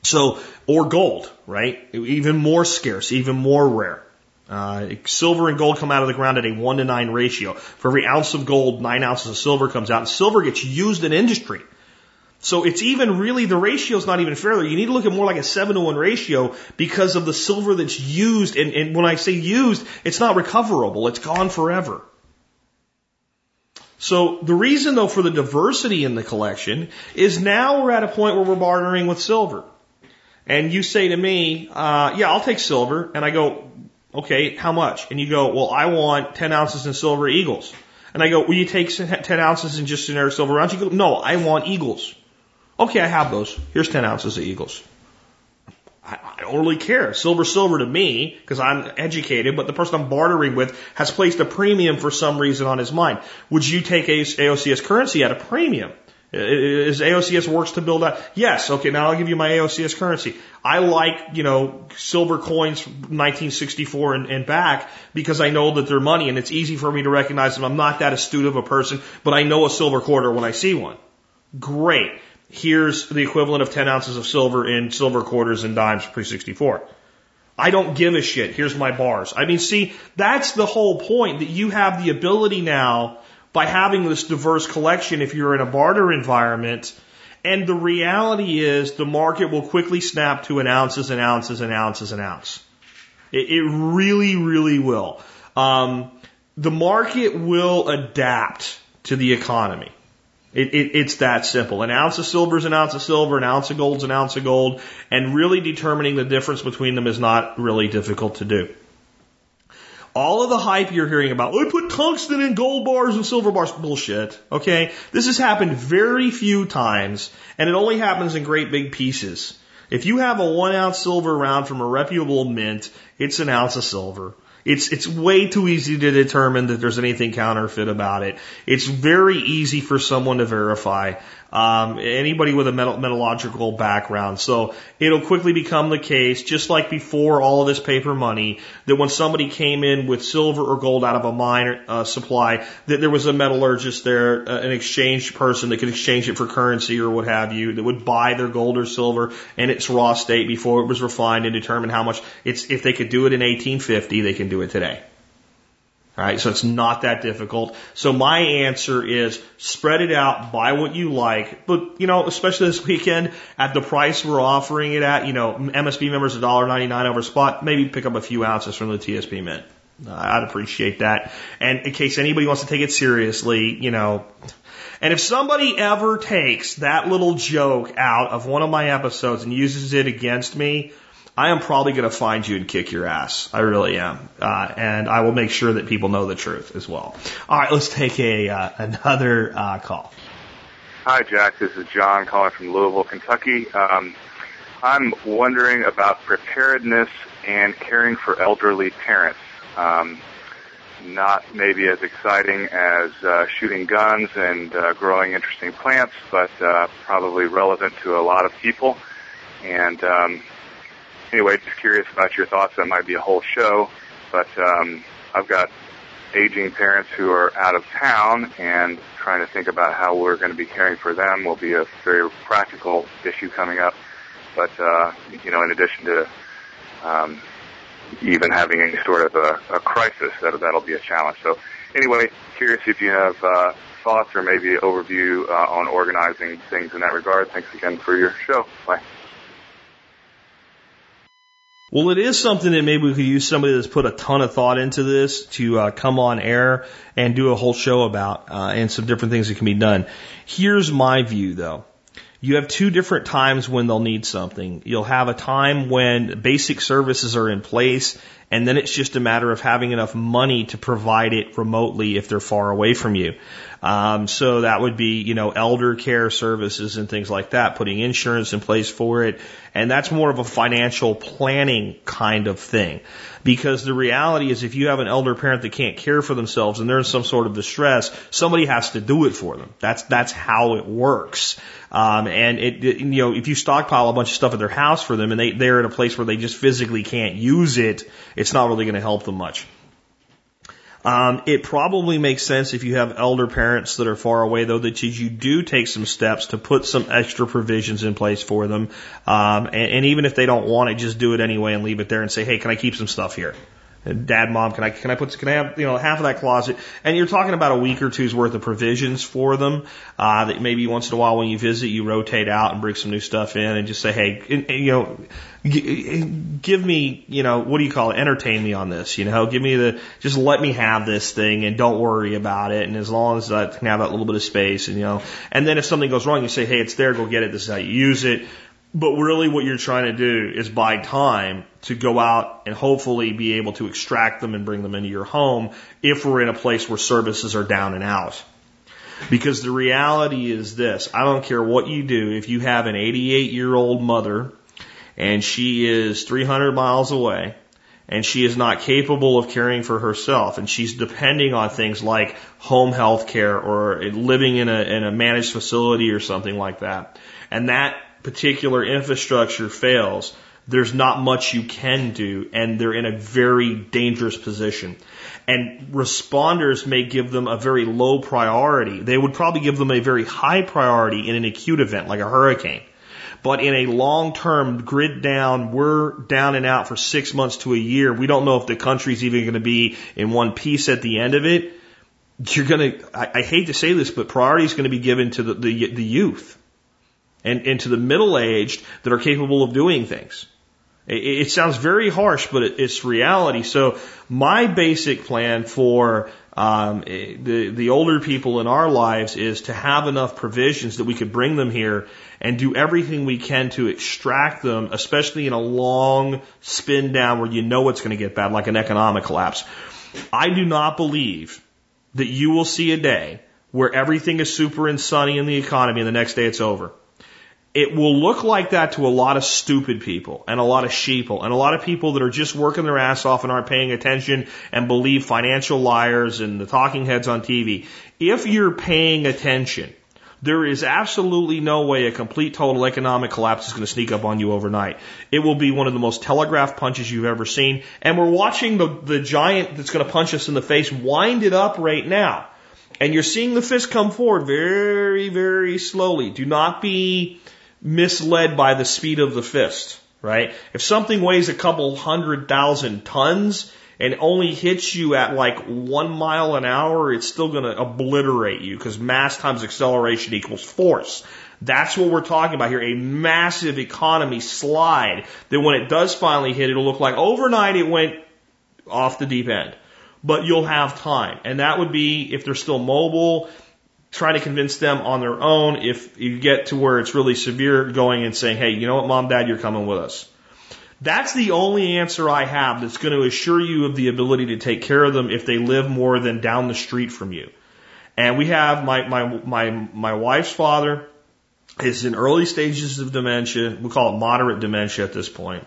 So, or gold, right? Even more scarce, even more rare. Uh, silver and gold come out of the ground at a one to nine ratio. For every ounce of gold, nine ounces of silver comes out. And silver gets used in industry. So it's even really, the ratio is not even fair. You need to look at more like a seven to one ratio because of the silver that's used. And, and when I say used, it's not recoverable. It's gone forever. So the reason though for the diversity in the collection is now we're at a point where we're bartering with silver. And you say to me, uh, yeah, I'll take silver. And I go, Okay, how much? And you go, well, I want 10 ounces in silver eagles. And I go, will you take 10 ounces in just generic silver rounds? You go, no, I want eagles. Okay, I have those. Here's 10 ounces of eagles. I, I don't really care. Silver, silver to me, because I'm educated, but the person I'm bartering with has placed a premium for some reason on his mind. Would you take AOCS currency at a premium? Is AOCS works to build up? Yes. Okay. Now I'll give you my AOCS currency. I like, you know, silver coins 1964 and, and back because I know that they're money and it's easy for me to recognize them. I'm not that astute of a person, but I know a silver quarter when I see one. Great. Here's the equivalent of 10 ounces of silver in silver quarters and dimes pre 64. I don't give a shit. Here's my bars. I mean, see, that's the whole point that you have the ability now by having this diverse collection if you're in a barter environment. And the reality is the market will quickly snap to an ounces and ounces and ounces and ounce. It, it really, really will. Um, the market will adapt to the economy. It, it, it's that simple. An ounce of silver is an ounce of silver, an ounce of gold is an ounce of gold, and really determining the difference between them is not really difficult to do. All of the hype you're hearing about, we put tungsten in gold bars and silver bars, bullshit. Okay? This has happened very few times, and it only happens in great big pieces. If you have a one ounce silver round from a reputable mint, it's an ounce of silver. It's, it's way too easy to determine that there's anything counterfeit about it. It's very easy for someone to verify. Um, anybody with a metal, metallurgical background. So it'll quickly become the case, just like before all of this paper money, that when somebody came in with silver or gold out of a mine uh, supply, that there was a metallurgist there, uh, an exchange person that could exchange it for currency or what have you, that would buy their gold or silver in its raw state before it was refined and determine how much it's, if they could do it in 1850, they can do it today. Right, so it's not that difficult. So my answer is spread it out, buy what you like, but you know, especially this weekend at the price we're offering it at, you know, MSB members $1.99 over spot, maybe pick up a few ounces from the TSP mint. Uh, I'd appreciate that. And in case anybody wants to take it seriously, you know, and if somebody ever takes that little joke out of one of my episodes and uses it against me, I am probably going to find you and kick your ass. I really am. Uh, and I will make sure that people know the truth as well. All right, let's take a uh, another uh, call. Hi, Jack. This is John calling from Louisville, Kentucky. Um, I'm wondering about preparedness and caring for elderly parents. Um, not maybe as exciting as uh, shooting guns and uh, growing interesting plants, but uh, probably relevant to a lot of people. And um, anyway, just curious about your thoughts. That might be a whole show, but um, I've got aging parents who are out of town and trying to think about how we're going to be caring for them will be a very practical issue coming up. But uh, you know, in addition to um, even having any sort of a, a crisis, that that'll be a challenge. So anyway, curious if you have uh, thoughts or maybe an overview uh, on organizing things in that regard. Thanks again for your show. Bye. Well, it is something that maybe we could use somebody that's put a ton of thought into this to uh, come on air and do a whole show about uh, and some different things that can be done. Here's my view though. You have two different times when they'll need something. You'll have a time when basic services are in place and then it's just a matter of having enough money to provide it remotely if they're far away from you. Um, so that would be, you know, elder care services and things like that, putting insurance in place for it. And that's more of a financial planning kind of thing. Because the reality is if you have an elder parent that can't care for themselves and they're in some sort of distress, somebody has to do it for them. That's, that's how it works. Um, and it, it, you know, if you stockpile a bunch of stuff at their house for them and they, they're in a place where they just physically can't use it, it's not really going to help them much. Um, it probably makes sense if you have elder parents that are far away, though, that you do take some steps to put some extra provisions in place for them. Um, and, and even if they don't want it, just do it anyway and leave it there and say, hey, can I keep some stuff here? Dad, mom, can I can I put can I have you know half of that closet? And you're talking about a week or two's worth of provisions for them. Uh, that maybe once in a while when you visit, you rotate out and bring some new stuff in, and just say, hey, you know, give me you know what do you call it? Entertain me on this. You know, give me the just let me have this thing and don't worry about it. And as long as I can have that little bit of space, and you know, and then if something goes wrong, you say, hey, it's there, go get it. This is how you use it. But really what you're trying to do is buy time to go out and hopefully be able to extract them and bring them into your home if we're in a place where services are down and out. Because the reality is this, I don't care what you do, if you have an 88 year old mother and she is 300 miles away and she is not capable of caring for herself and she's depending on things like home health care or living in a, in a managed facility or something like that. And that particular infrastructure fails, there's not much you can do, and they're in a very dangerous position. And responders may give them a very low priority. They would probably give them a very high priority in an acute event like a hurricane. But in a long term grid down, we're down and out for six months to a year. We don't know if the country's even going to be in one piece at the end of it. You're going to, I, hate to say this, but priority is going to be given to the, the, the youth and, and to the middle aged that are capable of doing things. It, it sounds very harsh, but it, it's reality. So my basic plan for um, the the older people in our lives is to have enough provisions that we could bring them here and do everything we can to extract them, especially in a long spin down where you know it's going to get bad, like an economic collapse. I do not believe that you will see a day where everything is super and sunny in the economy and the next day it's over. It will look like that to a lot of stupid people and a lot of sheeple and a lot of people that are just working their ass off and aren't paying attention and believe financial liars and the talking heads on TV. If you're paying attention, there is absolutely no way a complete total economic collapse is going to sneak up on you overnight. It will be one of the most telegraphed punches you've ever seen. And we're watching the, the giant that's going to punch us in the face wind it up right now. And you're seeing the fist come forward very, very slowly. Do not be misled by the speed of the fist, right? If something weighs a couple hundred thousand tons and only hits you at like one mile an hour, it's still going to obliterate you because mass times acceleration equals force. That's what we're talking about here. A massive economy slide that when it does finally hit, it'll look like overnight it went off the deep end. But you'll have time. And that would be if they're still mobile, trying to convince them on their own. If you get to where it's really severe, going and saying, hey, you know what, mom, dad, you're coming with us. That's the only answer I have that's going to assure you of the ability to take care of them if they live more than down the street from you. And we have my, my, my, my wife's father is in early stages of dementia. We call it moderate dementia at this point.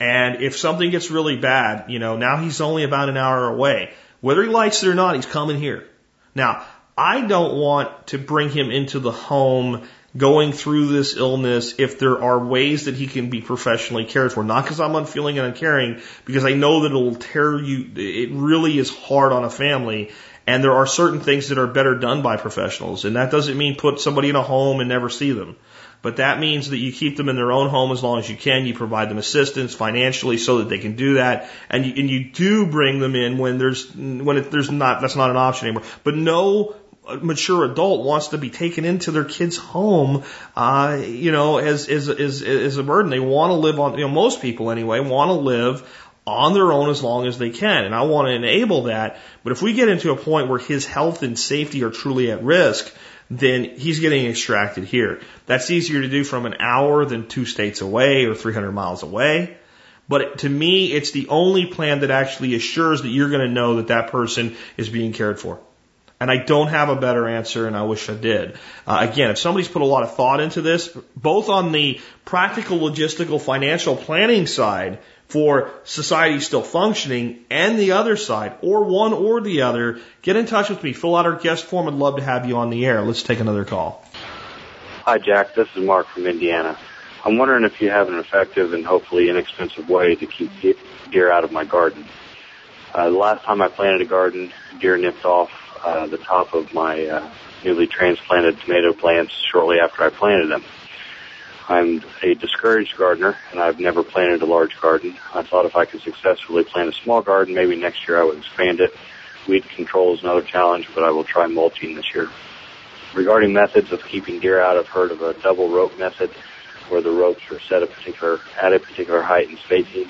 And if something gets really bad, you know, now he's only about an hour away. Whether he likes it or not, he's coming here. Now, I don't want to bring him into the home going through this illness if there are ways that he can be professionally cared for. Not because I'm unfeeling and uncaring, because I know that it'll tear you, it really is hard on a family. And there are certain things that are better done by professionals. And that doesn't mean put somebody in a home and never see them. But that means that you keep them in their own home as long as you can. You provide them assistance financially so that they can do that. And you, and you do bring them in when there's, when it, there's not, that's not an option anymore. But no mature adult wants to be taken into their kid's home, uh, you know, as, as, as, as a burden. They want to live on, you know, most people anyway want to live on their own as long as they can. And I want to enable that. But if we get into a point where his health and safety are truly at risk, then he's getting extracted here. That's easier to do from an hour than two states away or 300 miles away. But to me, it's the only plan that actually assures that you're going to know that that person is being cared for. And I don't have a better answer, and I wish I did. Uh, again, if somebody's put a lot of thought into this, both on the practical, logistical, financial planning side for society still functioning, and the other side, or one or the other, get in touch with me. Fill out our guest form. I'd love to have you on the air. Let's take another call. Hi, Jack. This is Mark from Indiana. I'm wondering if you have an effective and hopefully inexpensive way to keep deer out of my garden. Uh, the last time I planted a garden, deer nipped off uh, the top of my uh, newly transplanted tomato plants shortly after I planted them. I'm a discouraged gardener, and I've never planted a large garden. I thought if I could successfully plant a small garden, maybe next year I would expand it. Weed control is another challenge, but I will try mulching this year. Regarding methods of keeping deer out, I've heard of a double rope method where the ropes are set a particular, at a particular height and spacing.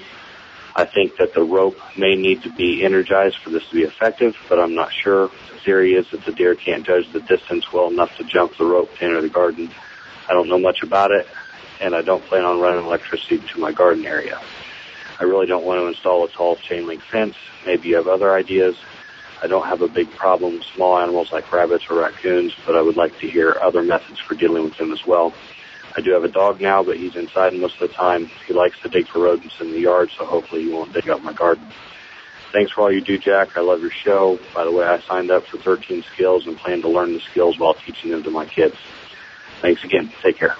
I think that the rope may need to be energized for this to be effective, but I'm not sure theory is that the deer can't judge the distance well enough to jump the rope to enter the garden. I don't know much about it, and I don't plan on running electricity to my garden area. I really don't want to install a tall chain link fence. Maybe you have other ideas. I don't have a big problem with small animals like rabbits or raccoons, but I would like to hear other methods for dealing with them as well. I do have a dog now, but he's inside most of the time. He likes to dig for rodents in the yard, so hopefully he won't dig up my garden. Thanks for all you do, Jack. I love your show. By the way, I signed up for 13 skills and plan to learn the skills while teaching them to my kids. Thanks again. Take care.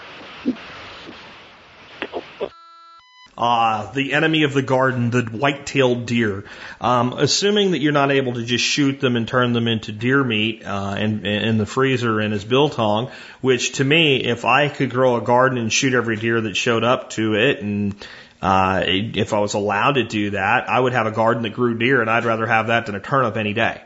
Uh, the enemy of the garden, the white-tailed deer. Um, assuming that you're not able to just shoot them and turn them into deer meat uh, in, in the freezer and as biltong, which to me, if I could grow a garden and shoot every deer that showed up to it and uh, if I was allowed to do that, I would have a garden that grew deer, and I'd rather have that than a turnip any day.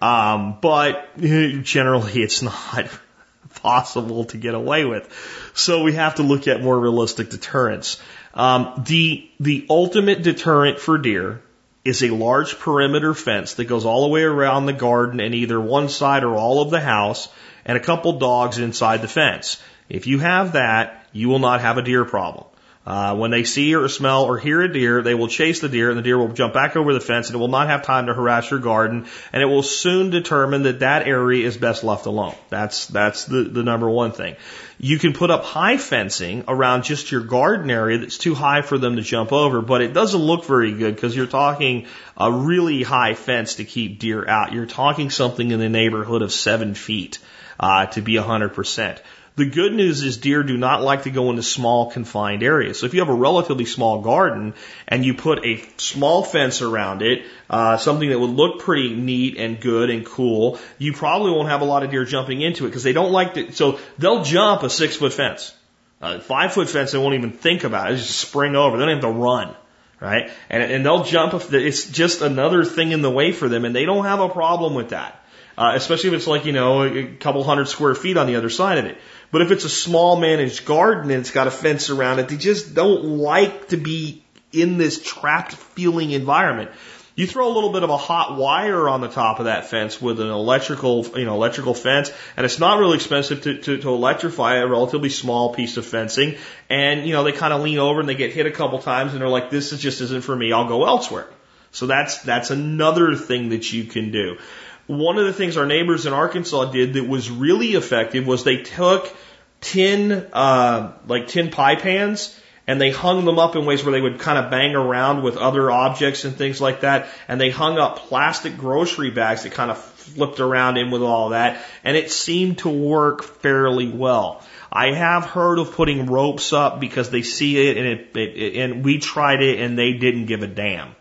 Um, but generally, it's not possible to get away with. So we have to look at more realistic deterrents. Um, the the ultimate deterrent for deer is a large perimeter fence that goes all the way around the garden and either one side or all of the house, and a couple dogs inside the fence. If you have that, you will not have a deer problem. Uh, when they see or smell or hear a deer, they will chase the deer and the deer will jump back over the fence and it will not have time to harass your garden and it will soon determine that that area is best left alone. That's, that's the, the number one thing. You can put up high fencing around just your garden area that's too high for them to jump over, but it doesn't look very good because you're talking a really high fence to keep deer out. You're talking something in the neighborhood of seven feet, uh, to be a hundred percent. The good news is deer do not like to go into small confined areas. So if you have a relatively small garden and you put a small fence around it, uh, something that would look pretty neat and good and cool, you probably won't have a lot of deer jumping into it because they don't like to. So they'll jump a six foot fence. A five foot fence, they won't even think about it. They just spring over. They don't have to run right? And, and they'll jump it's just another thing in the way for them, and they don't have a problem with that. Uh, especially if it's like, you know, a couple hundred square feet on the other side of it. But if it's a small managed garden and it's got a fence around it, they just don't like to be in this trapped feeling environment. You throw a little bit of a hot wire on the top of that fence with an electrical, you know, electrical fence, and it's not really expensive to, to, to electrify a relatively small piece of fencing. And, you know, they kind of lean over and they get hit a couple times and they're like, this is just isn't for me. I'll go elsewhere. So that's, that's another thing that you can do. One of the things our neighbors in Arkansas did that was really effective was they took tin, uh, like tin pie pans and they hung them up in ways where they would kind of bang around with other objects and things like that. And they hung up plastic grocery bags that kind of flipped around in with all that. And it seemed to work fairly well. I have heard of putting ropes up because they see it and it, it, it and we tried it and they didn't give a damn.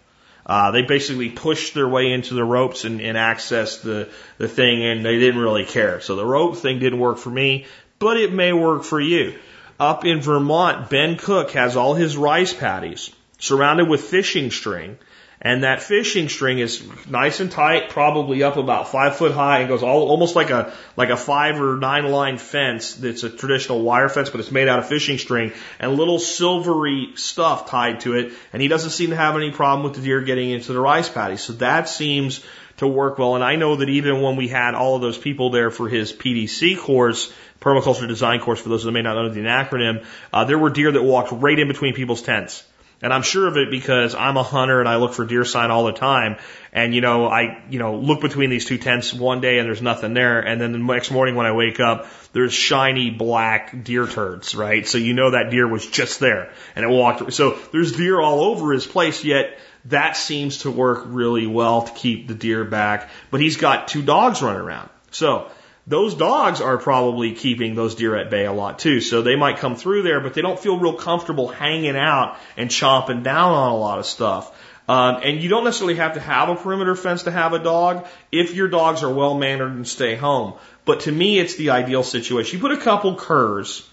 Uh, they basically pushed their way into the ropes and, and accessed the, the thing and they didn't really care. So the rope thing didn't work for me, but it may work for you. Up in Vermont, Ben Falk has all his rice paddies surrounded with fishing string and that fishing string is nice and tight, probably up about five foot high and goes all, almost like a, like a five or nine line fence that's a traditional wire fence, but it's made out of fishing string and little silvery stuff tied to it. And he doesn't seem to have any problem with the deer getting into the rice paddy. So that seems to work well. And I know that even when we had all of those people there for his PDC course, permaculture design course, for those that may not know the acronym, uh, there were deer that walked right in between people's tents. And I'm sure of it because I'm a hunter and I look for deer sign all the time. And, you know, I, you know, look between these two tents one day and there's nothing there. And then the next morning when I wake up, there's shiny black deer turds, right? So you know that deer was just there and it walked. So there's deer all over his place, yet that seems to work really well to keep the deer back. But he's got two dogs running around. So those dogs are probably keeping those deer at bay a lot too. So they might come through there, but they don't feel real comfortable hanging out and chomping down on a lot of stuff. Um, and you don't necessarily have to have a perimeter fence to have a dog if your dogs are well mannered and stay home. But to me, it's the ideal situation. You put a couple curs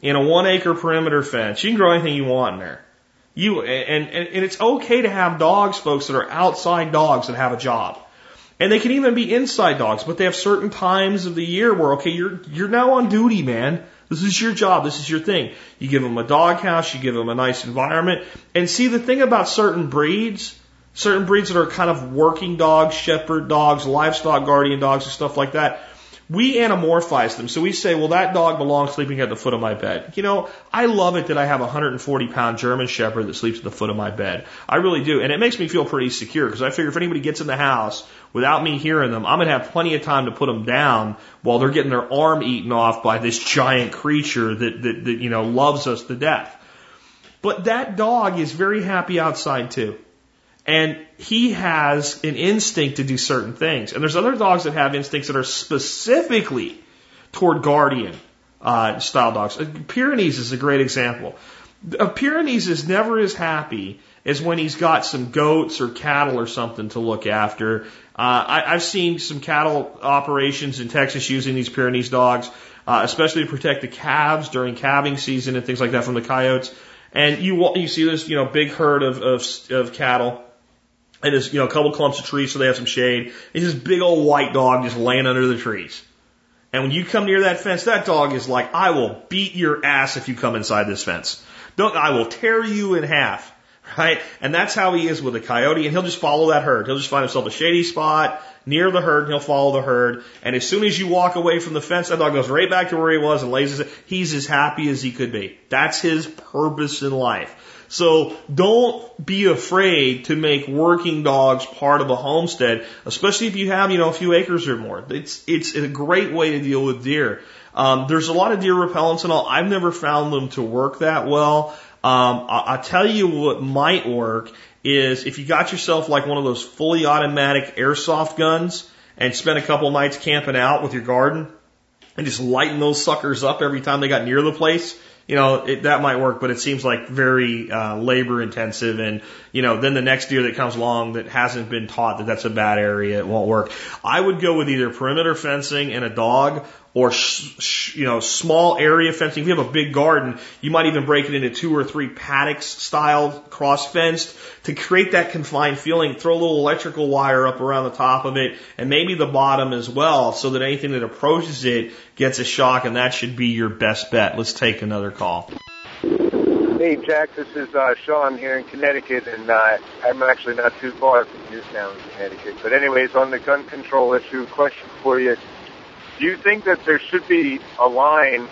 in a one acre perimeter fence. You can grow anything you want in there. You and, and and it's okay to have dogs, folks, that are outside dogs that have a job. And they can even be inside dogs, but they have certain times of the year where, okay, you're, you're now on duty, man. This is your job. This is your thing. You give them a dog house. You give them a nice environment. And see, the thing about certain breeds, certain breeds that are kind of working dogs, shepherd dogs, livestock guardian dogs, and stuff like that, we anamorphize them. So we say, well, that dog belongs sleeping at the foot of my bed. You know, I love it that I have a 140 pound German Shepherd that sleeps at the foot of my bed. I really do. And it makes me feel pretty secure because I figure if anybody gets in the house without me hearing them, I'm going to have plenty of time to put them down while they're getting their arm eaten off by this giant creature that, that, that you know, loves us to death. But that dog is very happy outside too. And he has an instinct to do certain things. And there's other dogs that have instincts that are specifically toward guardian uh, style dogs. Uh, Pyrenees is a great example. A Pyrenees is never as happy as when he's got some goats or cattle or something to look after. Uh, I, I've seen some cattle operations in Texas using these Pyrenees dogs, uh, especially to protect the calves during calving season and things like that from the coyotes. And you you see this you know big herd of of, of cattle and there's, you know, a couple clumps of trees so they have some shade. It's this big old white dog just laying under the trees. And when you come near that fence, that dog is like, I will beat your ass if you come inside this fence. Don't, I will tear you in half. Right? And that's how he is with a coyote, and he'll just follow that herd. He'll just find himself a shady spot near the herd, and he'll follow the herd. And as soon as you walk away from the fence, that dog goes right back to where he was and lays his, he's as happy as he could be. That's his purpose in life. So don't be afraid to make working dogs part of a homestead, especially if you have, you know, a few acres or more. It's, it's a great way to deal with deer. Um, there's a lot of deer repellents and all. I've never found them to work that well. Um, I, I'll tell you what might work is if you got yourself like one of those fully automatic airsoft guns and spent a couple nights camping out with your garden and just lighting those suckers up every time they got near the place, you know, it, that might work, but it seems like very uh, labor intensive. And, you know, then the next deer that comes along that hasn't been taught that that's a bad area, it won't work. I would go with either perimeter fencing and a dog or sh- sh- you know small area fencing. If you have a big garden, you might even break it into two or three paddocks style cross fenced to create that confined feeling. Throw a little electrical wire up around the top of it and maybe the bottom as well, so that anything that approaches it gets a shock, and that should be your best bet. Let's take another call. Hey, Jack, this is uh, Sean here in Connecticut, and uh, I'm actually not too far from Newtown, Connecticut. But anyways, on the gun control issue, question for you. Do you think that there should be a line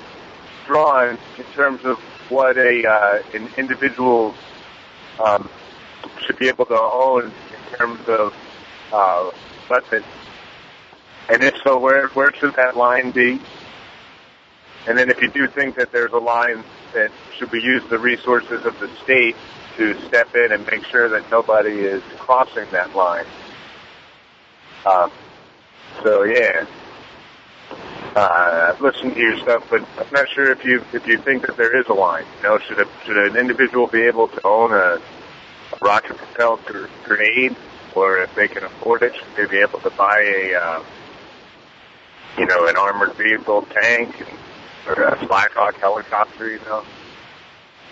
drawn in terms of what a uh, an individual um, should be able to own in terms of uh, weapons? And if so, where where should that line be? And then if you do think that there's a line that should we use the resources of the state to step in and make sure that nobody is crossing that line? Um, so yeah, uh, I've listened to your stuff, but I'm not sure if you if you think that there is a line. You know, should a, should an individual be able to own a, a rocket propelled grenade, or if they can afford it, should they be able to buy a uh, you know an armored vehicle tank or a Blackhawk helicopter? You know,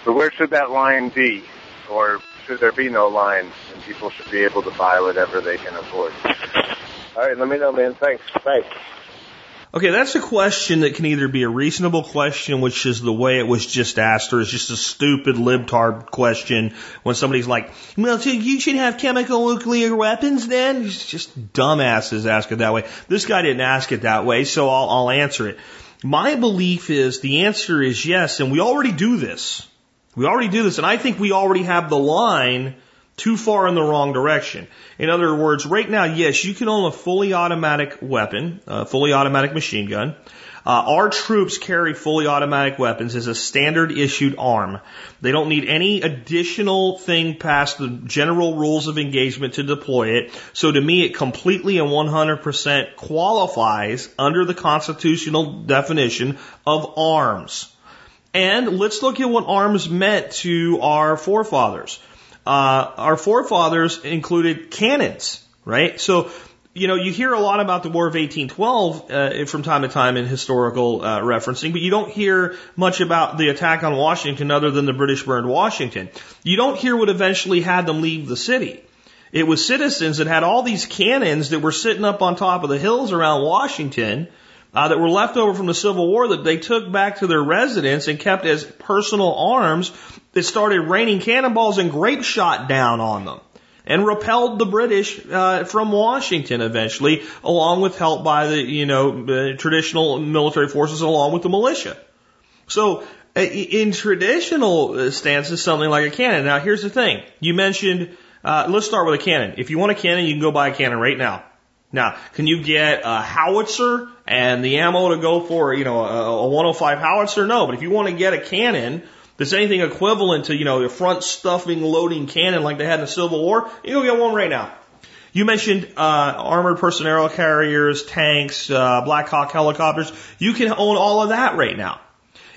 so where should that line be, or should there be no line and people should be able to buy whatever they can afford? All right, let me know, man. Thanks. Thanks. Okay, that's a question that can either be a reasonable question, which is the way it was just asked, or it's just a stupid libtard question when somebody's like, well, so you should have chemical nuclear weapons then? It's just dumbasses ask it that way. This guy didn't ask it that way, so I'll, I'll answer it. My belief is the answer is yes, and we already do this. We already do this, and I think we already have the line too far in the wrong direction. In other words, right now, yes, you can own a fully automatic weapon, a fully automatic machine gun. Uh, our troops carry fully automatic weapons as a standard issued arm. They don't need any additional thing past the general rules of engagement to deploy it. So to me, it completely and 100% qualifies under the constitutional definition of arms. And let's look at what arms meant to our forefathers uh, our forefathers included cannons, right? So, you know, you hear a lot about the War of 1812 uh, from time to time in historical uh, referencing, but you don't hear much about the attack on Washington other than the British burned Washington. You don't hear what eventually had them leave the city. It was citizens that had all these cannons that were sitting up on top of the hills around Washington uh, that were left over from the Civil War that they took back to their residence and kept as personal arms that started raining cannonballs and grape shot down on them and repelled the British uh, from Washington eventually, along with help by the you know uh, traditional military forces, along with the militia. So uh, in traditional uh, stances, something like a cannon. Now here's the thing: you mentioned. Uh, let's start with a cannon. If you want a cannon, you can go buy a cannon right now. Now, can you get a howitzer and the ammo to go for, you know, a, a 105 howitzer? No, but if you want to get a cannon that's anything equivalent to, you know, the front stuffing loading cannon like they had in the Civil War, you go get one right now. You mentioned uh, armored personnel carriers, tanks, uh, Black Hawk helicopters. You can own all of that right now.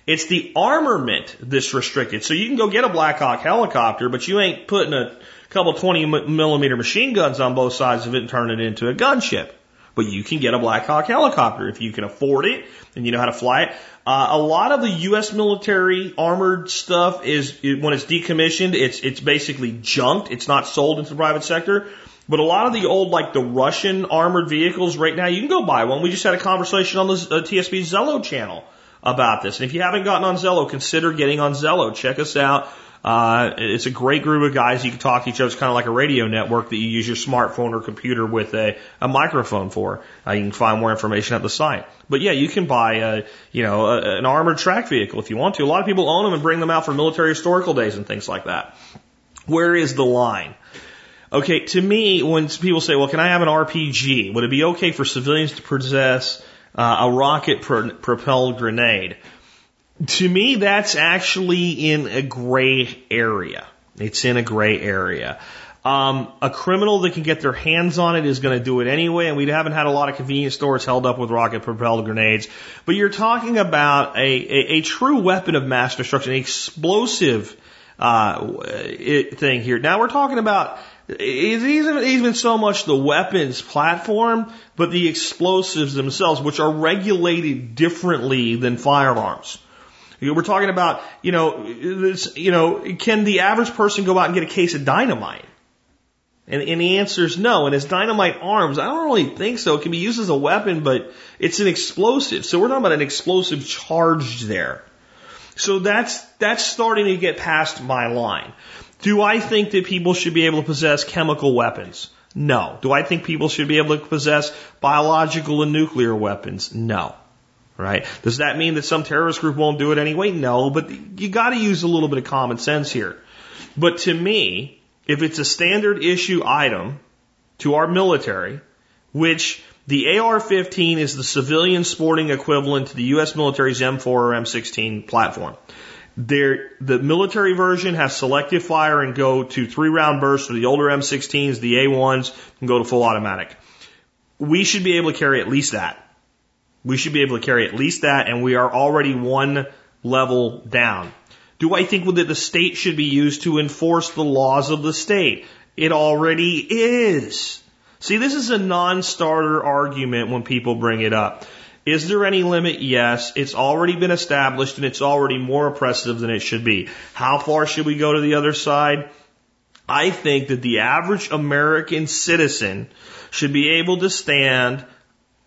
It's the armament that's restricted. So you can go get a Black Hawk helicopter, but you ain't putting a couple 20 millimeter machine guns on both sides of it and turn it into a gunship. But you can get a Black Hawk helicopter if you can afford it and you know how to fly it. Uh, a lot of the U.S. military armored stuff is when it's decommissioned, it's it's basically junked. It's not sold into the private sector. But a lot of the old, like the Russian armored vehicles right now, you can go buy one. We just had a conversation on the uh, TSP Zello channel about this. And if you haven't gotten on Zello, consider getting on Zello. Check us out. Uh, it's a great group of guys you can talk to each other. It's kind of like a radio network that you use your smartphone or computer with a, a microphone for. Uh, you can find more information at the site. But yeah, you can buy a, you know, a, an armored track vehicle if you want to. A lot of people own them and bring them out for military historical days and things like that. Where is the line? Okay, to me, when people say, well, can I have an RPG? Would it be okay for civilians to possess uh, a rocket pro- propelled grenade? To me, that's actually in a gray area. It's in a gray area. Um, a criminal that can get their hands on it is going to do it anyway, and we haven't had a lot of convenience stores held up with rocket propelled grenades. But you're talking about a, a, a true weapon of mass destruction, an explosive uh, thing here. Now we're talking about even, even so much the weapons platform, but the explosives themselves, which are regulated differently than firearms. We're talking about, you know, this, you know, can the average person go out and get a case of dynamite? And, and the answer is no. And as dynamite arms, I don't really think so. It can be used as a weapon, but it's an explosive. So we're talking about an explosive charge there. So that's, that's starting to get past my line. Do I think that people should be able to possess chemical weapons? No. Do I think people should be able to possess biological and nuclear weapons? No right? Does that mean that some terrorist group won't do it anyway? No, but you got to use a little bit of common sense here. But to me, if it's a standard issue item to our military, which the AR-15 is the civilian sporting equivalent to the U.S. military's M4 or M16 platform. There, the military version has selective fire and go to three round bursts, or the older M16s, the A1s, can go to full automatic. We should be able to carry at least that. We should be able to carry at least that, and we are already one level down. Do I think that the state should be used to enforce the laws of the state? It already is. See, this is a non-starter argument when people bring it up. Is there any limit? Yes. It's already been established and it's already more oppressive than it should be. How far should we go to the other side? I think that the average American citizen should be able to stand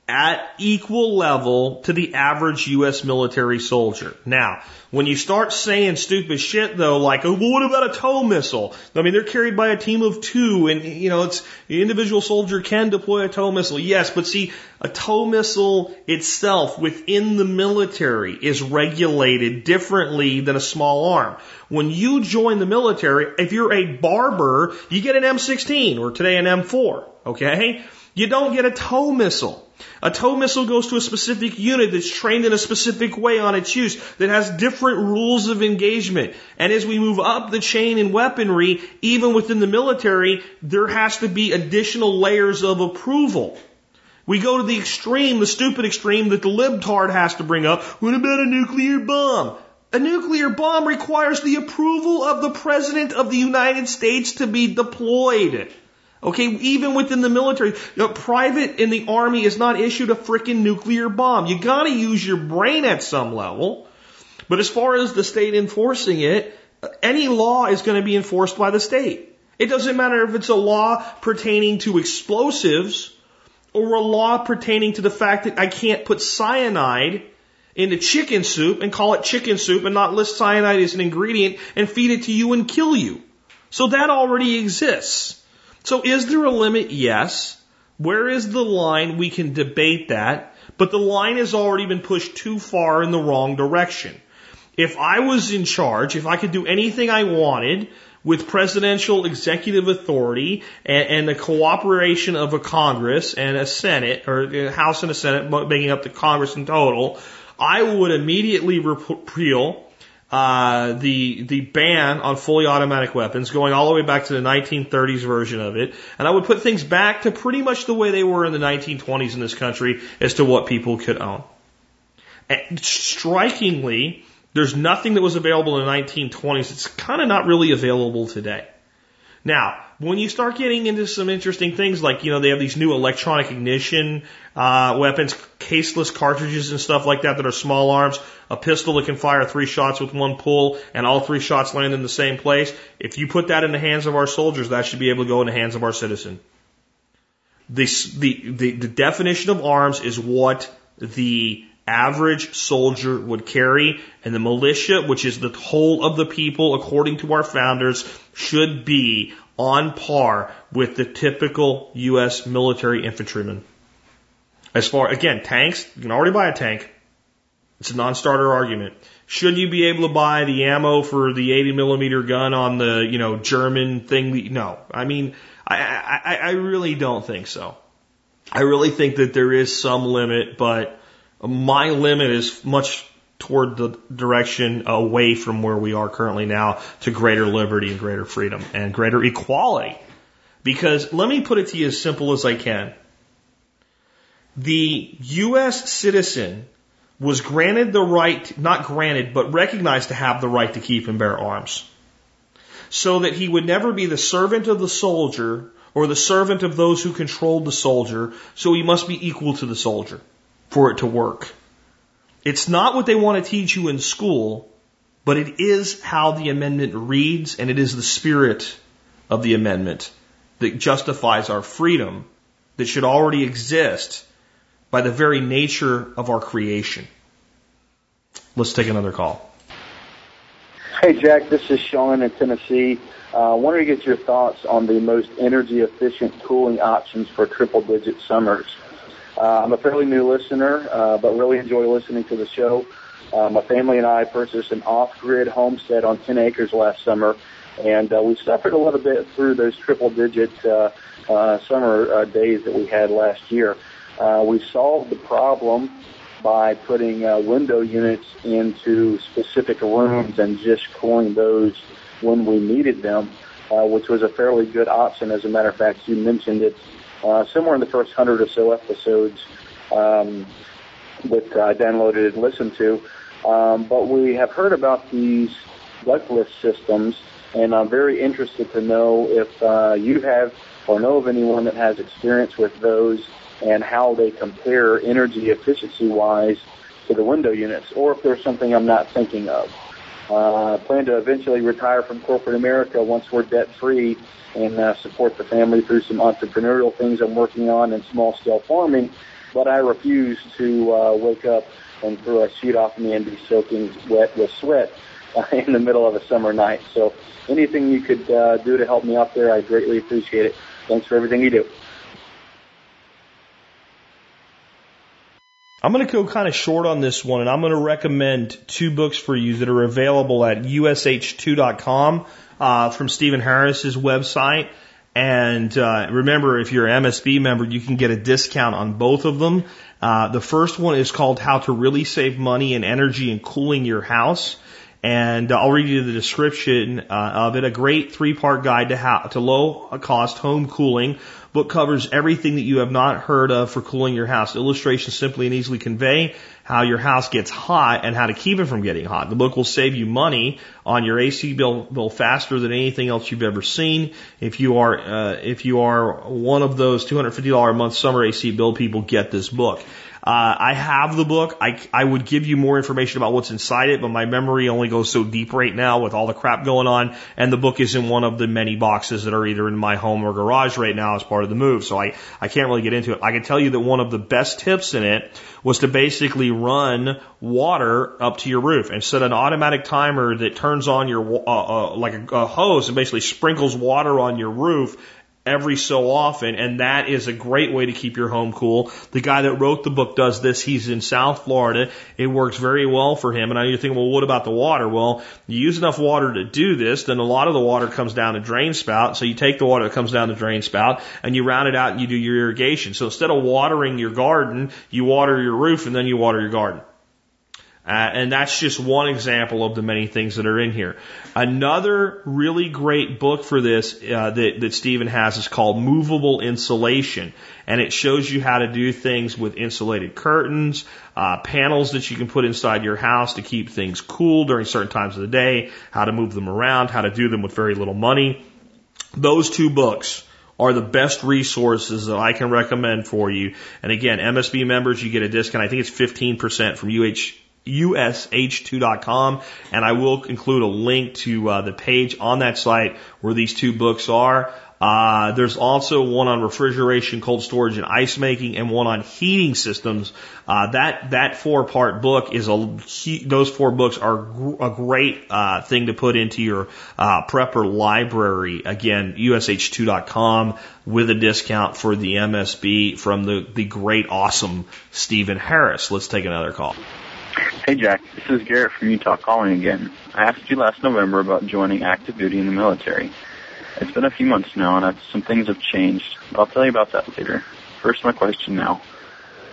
at equal level to the average U.S. military soldier. Now, when you start saying stupid shit though, like, oh, well, what about a tow missile? I mean, they're carried by a team of two and, you know, it's, the individual soldier can deploy a tow missile. Yes, but see, a tow missile itself within the military is regulated differently than a small arm. When you join the military, if you're a barber, you get an M16 or today an M4, okay? You don't get a tow missile. A tow missile goes to a specific unit that's trained in a specific way on its use, that has different rules of engagement. And as we move up the chain in weaponry, even within the military, there has to be additional layers of approval. We go to the extreme, the stupid extreme that the libtard has to bring up. What about a nuclear bomb? A nuclear bomb requires the approval of the President of the United States to be deployed. Okay, even within the military, know, private in the army is not issued a freaking nuclear bomb. You gotta use your brain at some level. But as far as the state enforcing it, any law is going to be enforced by the state. It doesn't matter if it's a law pertaining to explosives or a law pertaining to the fact that I can't put cyanide into chicken soup and call it chicken soup and not list cyanide as an ingredient and feed it to you and kill you. So that already exists. So is there a limit? Yes. Where is the line? We can debate that, but the line has already been pushed too far in the wrong direction. If I was in charge, if I could do anything I wanted with presidential executive authority and, and the cooperation of a Congress and a Senate, or a House and a Senate, making up the Congress in total, I would immediately repeal uh, the the ban on fully automatic weapons, going all the way back to the 1930s version of it, and I would put things back to pretty much the way they were in the 1920s in this country as to what people could own. And strikingly, there's nothing that was available in the 1920s that's kind of not really available today. Now, when you start getting into some interesting things like, you know, they have these new electronic ignition uh, weapons, caseless cartridges and stuff like that that are small arms, a pistol that can fire three shots with one pull and all three shots land in the same place. If you put that in the hands of our soldiers, that should be able to go in the hands of our citizen. the, the, the definition of arms is what the average soldier would carry, and the militia, which is the whole of the people, according to our founders, should be on par with the typical U.S. military infantryman. As far, again, tanks, you can already buy a tank. It's a non-starter argument. Should you be able to buy the ammo for the 80 millimeter gun on the, you know, German thing? No. I mean, I, I, I really don't think so. I really think that there is some limit, but my limit is much toward the direction away from where we are currently now to greater liberty and greater freedom and greater equality. Because let me put it to you as simple as I can. The U.S. citizen was granted the right, not granted, but recognized to have the right to keep and bear arms. So that he would never be the servant of the soldier or the servant of those who controlled the soldier, so he must be equal to the soldier for it to work. It's not what they want to teach you in school, but it is how the amendment reads, and it is the spirit of the amendment that justifies our freedom that should already exist by the very nature of our creation. Let's take another call. Hey, Jack, this is Sean in Tennessee. I uh, wanted to get your thoughts on the most energy efficient cooling options for triple digit summers. Uh, I'm a fairly new listener, uh, but really enjoy listening to the show. Uh, my family and I purchased an off-grid homestead on 10 acres last summer, and uh, we suffered a little bit through those triple-digit uh, uh, summer uh, days that we had last year. Uh, we solved the problem by putting uh, window units into specific rooms and just cooling those when we needed them, uh, which was a fairly good option. As a matter of fact, you mentioned it uh, somewhere in the first hundred or so episodes um, that I downloaded and listened to. Um, but we have heard about these ductless systems, and I'm very interested to know if uh, you have or know of anyone that has experience with those and how they compare energy efficiency wise to the window units, or if there's something I'm not thinking of. Uh, I plan to eventually retire from corporate America once we're debt free and uh, support the family through some entrepreneurial things I'm working on and small scale farming. But I refuse to uh, wake up and throw a sheet off me and be soaking wet with sweat uh, in the middle of a summer night. So anything you could uh, do to help me out there, I greatly appreciate it. Thanks for everything you do. I'm going to go kind of short on this one, and I'm going to recommend two books for you that are available at ush2.com uh, from Stephen Harris's website. And uh, remember, if you're an MSB member, you can get a discount on both of them. Uh, the first one is called How to Really Save Money and Energy in Cooling Your House. And I'll read you the description uh, of it. A great three-part guide to how to low-cost home cooling book covers everything that you have not heard of for cooling your house. Illustrations simply and easily convey how your house gets hot and how to keep it from getting hot. The book will save you money on your AC bill, bill faster than anything else you've ever seen. If you are uh, if you are one of those $250 a month summer AC bill people, get this book. Uh, I have the book. I, I would give you more information about what's inside it, but my memory only goes so deep right now with all the crap going on. And the book is in one of the many boxes that are either in my home or garage right now as part of the move. So I, I can't really get into it. I can tell you that one of the best tips in it was to basically run water up to your roof and set an automatic timer that turns on your, uh, uh, like a, a hose and basically sprinkles water on your roof every so often, and that is a great way to keep your home cool. The guy that wrote the book does this. He's in South Florida. It works very well for him. And I you think, well, what about the water? Well, you use enough water to do this, then a lot of the water comes down the drain spout. So you take the water that comes down the drain spout and you round it out and you do your irrigation. So instead of watering your garden, you water your roof and then you water your garden. Uh, and that's just one example of the many things that are in here. Another really great book for this uh, that, that Stephen has is called Movable Insulation, and it shows you how to do things with insulated curtains, uh, panels that you can put inside your house to keep things cool during certain times of the day, how to move them around, how to do them with very little money. Those two books are the best resources that I can recommend for you. And again, MSB members, you get a discount. I think it's 15% from UH ush2.com, and I will include a link to uh, the page on that site where these two books are. Uh, there's also one on refrigeration, cold storage, and ice making, and one on heating systems. Uh, that that four part book is a those four books are gr- a great uh, thing to put into your uh, prepper library. Again, ush2.com with a discount for the MSB from the the great, awesome Stephen Harris. Let's take another call. Hey Jack, this is Garrett from Utah calling again. I asked you last November about joining active duty in the military. It's been a few months now, and I've, some things have changed. But I'll tell you about that later. First, my question now.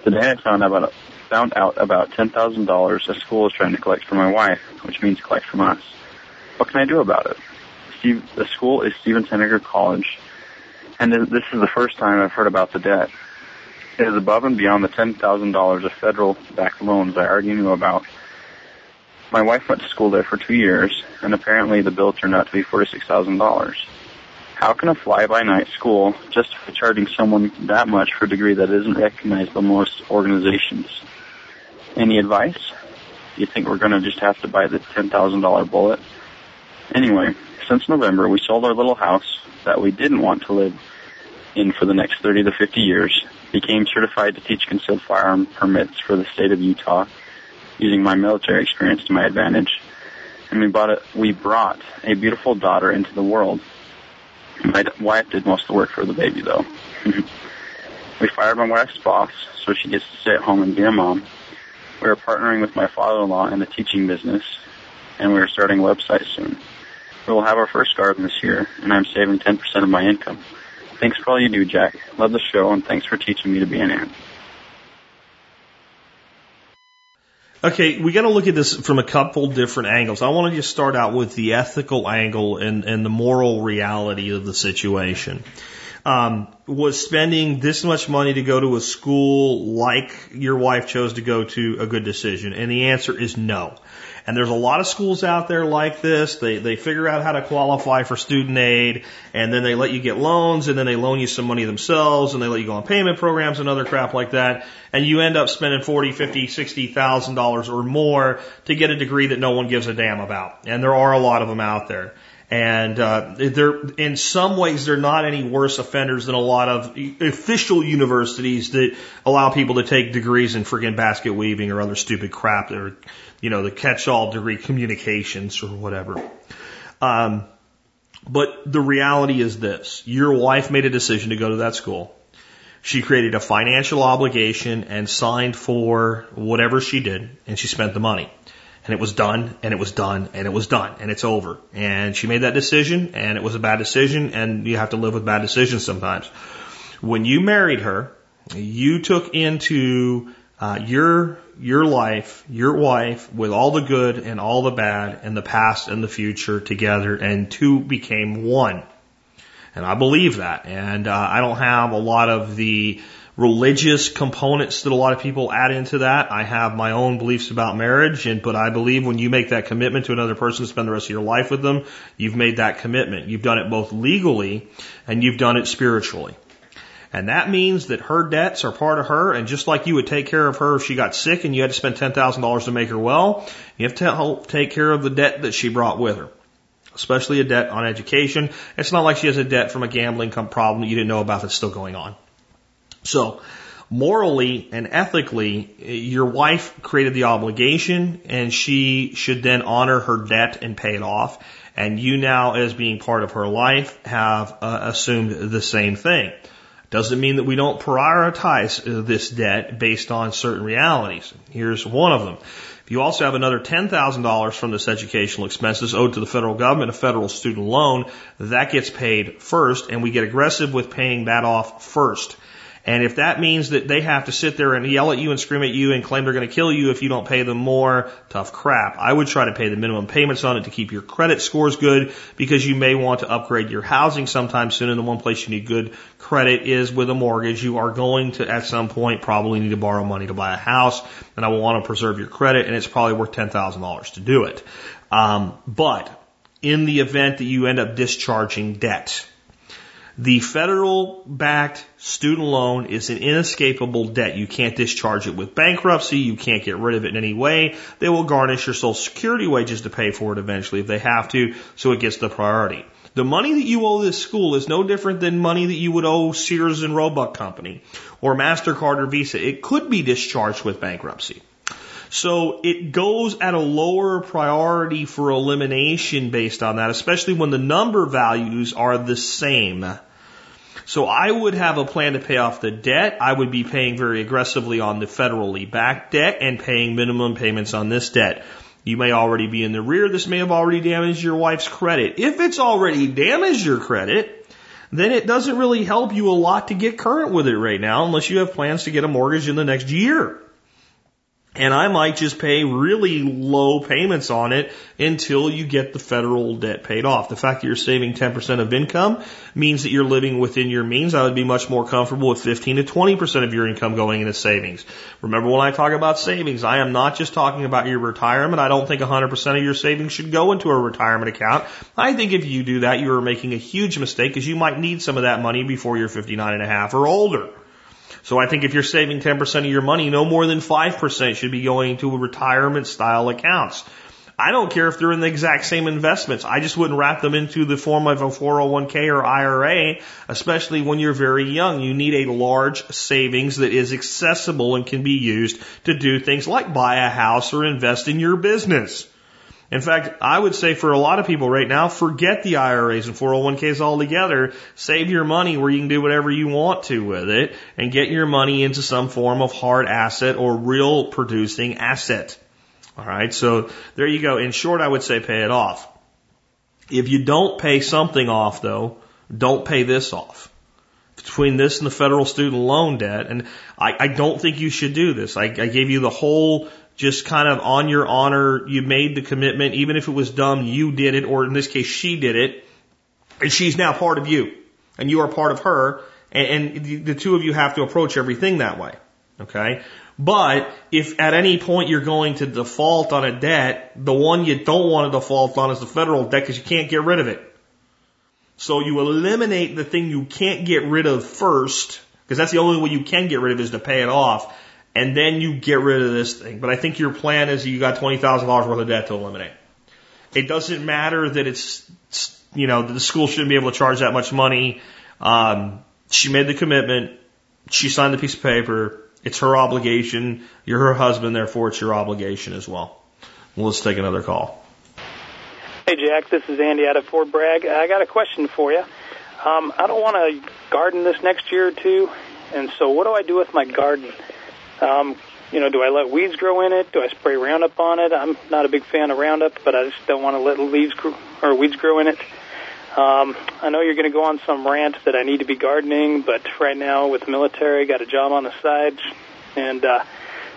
Today, I found out about, found out about ten thousand dollars a school is trying to collect from my wife, which means collect from us. What can I do about it? Steve, the school is Stevens-Henager College, and this is the first time I've heard about the debt. It is above and beyond the ten thousand dollars of federal-backed loans I already knew about. My wife went to school there for two years, and apparently the bill turned out to be forty-six thousand dollars. How can a fly-by-night school justify charging someone that much for a degree that isn't recognized by most organizations? Any advice? You think we're going to just have to buy the $10,000 bullet? Anyway, since November, we sold our little house that we didn't want to live in for the next 30 to 50 years, became certified to teach concealed firearm permits for the state of Utah, using my military experience to my advantage, and we bought a, we brought a beautiful daughter into the world my wife did most of the work for the baby, though. we fired my wife's boss, so she gets to stay at home and be a mom. We are partnering with my father-in-law in the teaching business, and we are starting a website soon. We will have our first garden this year, and I'm saving 10% of my income. Thanks for all you do, Jack. Love the show, and thanks for teaching me to be an ant. Okay, we got to look at this from a couple different angles. I want to just start out with the ethical angle and, and the moral reality of the situation. Um, was spending this much money to go to a school like your wife chose to go to a good decision? And the answer is no. And there's a lot of schools out there like this. They, they figure out how to qualify for student aid and then they let you get loans and then they loan you some money themselves and they let you go on payment programs and other crap like that. And you end up spending forty, fifty, sixty thousand dollars or more to get a degree that no one gives a damn about. And there are a lot of them out there. And uh, they're in some ways they're not any worse offenders than a lot of official universities that allow people to take degrees in friggin' basket weaving or other stupid crap or you know the catch-all degree communications or whatever. Um, but the reality is this: your wife made a decision to go to that school. She created a financial obligation and signed for whatever she did, and she spent the money and it was done and it was done and it was done and it's over. And she made that decision and it was a bad decision and you have to live with bad decisions sometimes. When you married her, you took into uh, your your life, your wife, with all the good and all the bad and the past and the future together, and two became one. And I believe that. And uh, I don't have a lot of the religious components that a lot of people add into that. I have my own beliefs about marriage, and but I believe when you make that commitment to another person to spend the rest of your life with them, you've made that commitment. You've done it both legally and you've done it spiritually. And that means that her debts are part of her, and just like you would take care of her if she got sick and you had to spend $10,000 to make her well, you have to take care of the debt that she brought with her especially a debt on education. It's not like she has a debt from a gambling problem that you didn't know about that's still going on. So, morally and ethically, your wife created the obligation and she should then honor her debt and pay it off. And you now, as being part of her life, have uh, assumed the same thing. Doesn't mean that we don't prioritize uh, this debt based on certain realities. Here's one of them. If you also have another $10,000 from this educational expenses owed to the federal government, a federal student loan, that gets paid first, and we get aggressive with paying that off first. And if that means that they have to sit there and yell at you and scream at you and claim they're going to kill you if you don't pay them more, tough crap. I would try to pay the minimum payments on it to keep your credit scores good because you may want to upgrade your housing sometime soon. And the one place you need good credit is with a mortgage. You are going to at some point probably need to borrow money to buy a house and I will want to preserve your credit and it's probably worth $10,000 to do it. Um, but in the event that you end up discharging debt, the federal backed student loan is an inescapable debt. You can't discharge it with bankruptcy. You can't get rid of it in any way. They will garnish your social security wages to pay for it eventually if they have to, so it gets the priority. The money that you owe this school is no different than money that you would owe Sears and Roebuck Company or MasterCard or Visa. It could be discharged with bankruptcy. So it goes at a lower priority for elimination based on that, especially when the number values are the same. So I would have a plan to pay off the debt. I would be paying very aggressively on the federally backed debt and paying minimum payments on this debt. You may already be in the rear. This may have already damaged your wife's credit. If it's already damaged your credit, then it doesn't really help you a lot to get current with it right now unless you have plans to get a mortgage in the next year. And I might just pay really low payments on it until you get the federal debt paid off. The fact that you're saving 10% of income means that you're living within your means. I would be much more comfortable with 15 to 20% of your income going into savings. Remember when I talk about savings, I am not just talking about your retirement. I don't think 100% of your savings should go into a retirement account. I think if you do that, you are making a huge mistake because you might need some of that money before you're 59 and a half or older. So I think if you're saving 10% of your money, no more than 5% should be going to retirement style accounts. I don't care if they're in the exact same investments. I just wouldn't wrap them into the form of a 401k or IRA, especially when you're very young. You need a large savings that is accessible and can be used to do things like buy a house or invest in your business. In fact, I would say for a lot of people right now, forget the IRAs and 401ks altogether. Save your money where you can do whatever you want to with it and get your money into some form of hard asset or real producing asset. All right. So there you go. In short, I would say pay it off. If you don't pay something off though, don't pay this off. Between this and the federal student loan debt, and I, I don't think you should do this. I, I gave you the whole just kind of on your honor, you made the commitment, even if it was dumb, you did it, or in this case, she did it, and she's now part of you, and you are part of her, and, and the two of you have to approach everything that way. Okay? But if at any point you're going to default on a debt, the one you don't want to default on is the federal debt because you can't get rid of it. So you eliminate the thing you can't get rid of first, because that's the only way you can get rid of is to pay it off and then you get rid of this thing. But I think your plan is you got $20,000 worth of debt to eliminate. It doesn't matter that it's, you know, the school shouldn't be able to charge that much money. Um, she made the commitment. She signed the piece of paper. It's her obligation. You're her husband, therefore it's your obligation as well. well let's take another call. Hey, Jack. This is Andy out of Fort Bragg. I got a question for you. Um, I don't want to garden this next year or two, and so what do I do with my garden? Um, you know, do I let weeds grow in it? Do I spray Roundup on it? I'm not a big fan of Roundup, but I just don't want to let leaves grow, or weeds grow in it. Um, I know you're going to go on some rant that I need to be gardening, but right now with the military, got a job on the side, and uh,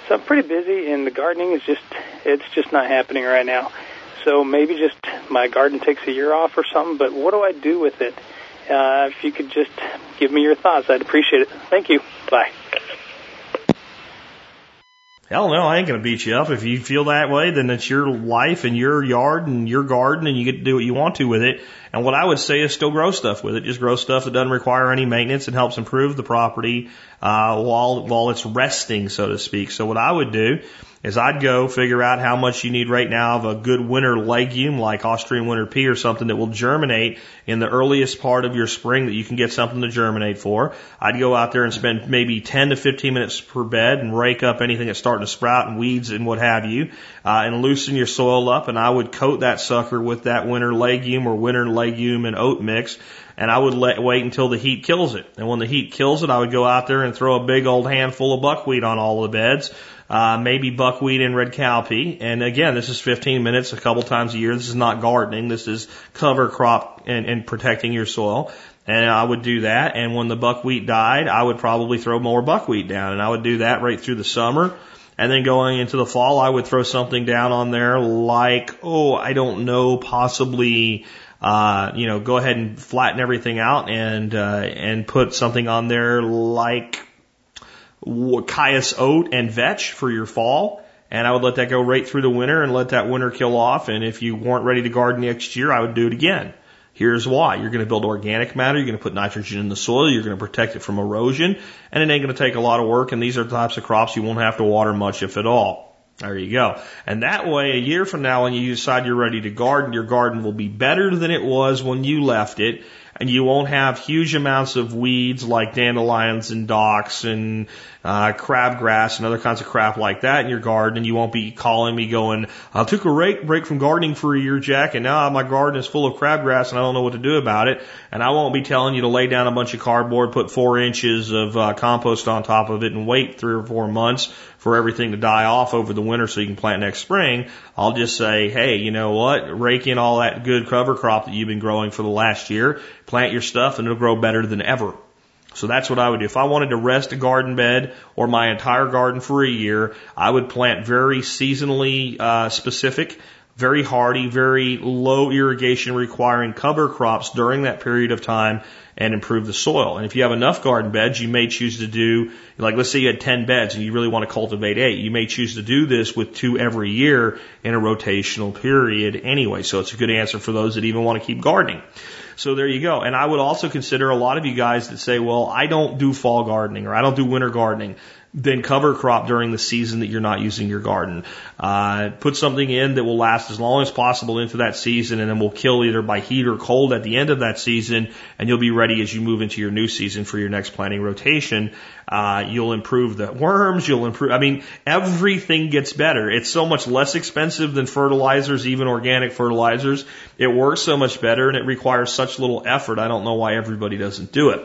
so I'm pretty busy. And the gardening is just it's just not happening right now. So maybe just my garden takes a year off or something. But what do I do with it? Uh, if you could just give me your thoughts, I'd appreciate it. Thank you. Bye. Hell no, I ain't gonna beat you up. If you feel that way, then it's your life and your yard and your garden and you get to do what you want to with it. And what I would say is still grow stuff with it. Just grow stuff that doesn't require any maintenance and helps improve the property, uh, while, while it's resting, so to speak. So what I would do is I'd go figure out how much you need right now of a good winter legume like Austrian winter pea or something that will germinate in the earliest part of your spring that you can get something to germinate for. I'd go out there and spend maybe 10 to 15 minutes per bed and rake up anything that's starting to sprout and weeds and what have you, uh, and loosen your soil up. And I would coat that sucker with that winter legume or winter legume and oat mix and I would let, wait until the heat kills it. And when the heat kills it, I would go out there and throw a big old handful of buckwheat on all the beds, uh, maybe buckwheat and red cowpea. And again, this is 15 minutes a couple times a year. This is not gardening. This is cover crop and, and protecting your soil. And I would do that. And when the buckwheat died, I would probably throw more buckwheat down. And I would do that right through the summer. And then going into the fall, I would throw something down on there like, oh, I don't know, possibly, uh, you know, go ahead and flatten everything out and, uh, and put something on there like cayuse oat and vetch for your fall. And I would let that go right through the winter and let that winter kill off. And if you weren't ready to garden next year, I would do it again. Here's why. You're going to build organic matter. You're going to put nitrogen in the soil. You're going to protect it from erosion. And it ain't going to take a lot of work. And these are the types of crops you won't have to water much, if at all. There you go. And that way, a year from now, when you decide you're ready to garden, your garden will be better than it was when you left it and you won't have huge amounts of weeds like dandelions and docks and uh, crabgrass and other kinds of crap like that in your garden. And you won't be calling me going, I took a break, break from gardening for a year, Jack, and now my garden is full of crabgrass and I don't know what to do about it. And I won't be telling you to lay down a bunch of cardboard, put four inches of uh, compost on top of it and wait three or four months for everything to die off over the winter so you can plant next spring. I'll just say, hey, you know what? Rake in all that good cover crop that you've been growing for the last year, plant your stuff, and it'll grow better than ever. So that's what I would do. If I wanted to rest a garden bed or my entire garden for a year, I would plant very seasonally uh, specific, very hardy, very low irrigation requiring cover crops during that period of time and improve the soil. And if you have enough garden beds, you may choose to do, like let's say you had 10 beds and you really want to cultivate eight, you may choose to do this with two every year in a rotational period anyway. So it's a good answer for those that even want to keep gardening. So there you go. And I would also consider a lot of you guys that say, well, I don't do fall gardening or I don't do winter gardening then cover crop during the season that you're not using your garden. Uh, put something in that will last as long as possible into that season and then will kill either by heat or cold at the end of that season and you'll be ready as you move into your new season for your next planting rotation. Uh, you'll improve the worms, you'll improve, I mean, everything gets better. It's so much less expensive than fertilizers, even organic fertilizers. It works so much better and it requires such little effort. I don't know why everybody doesn't do it.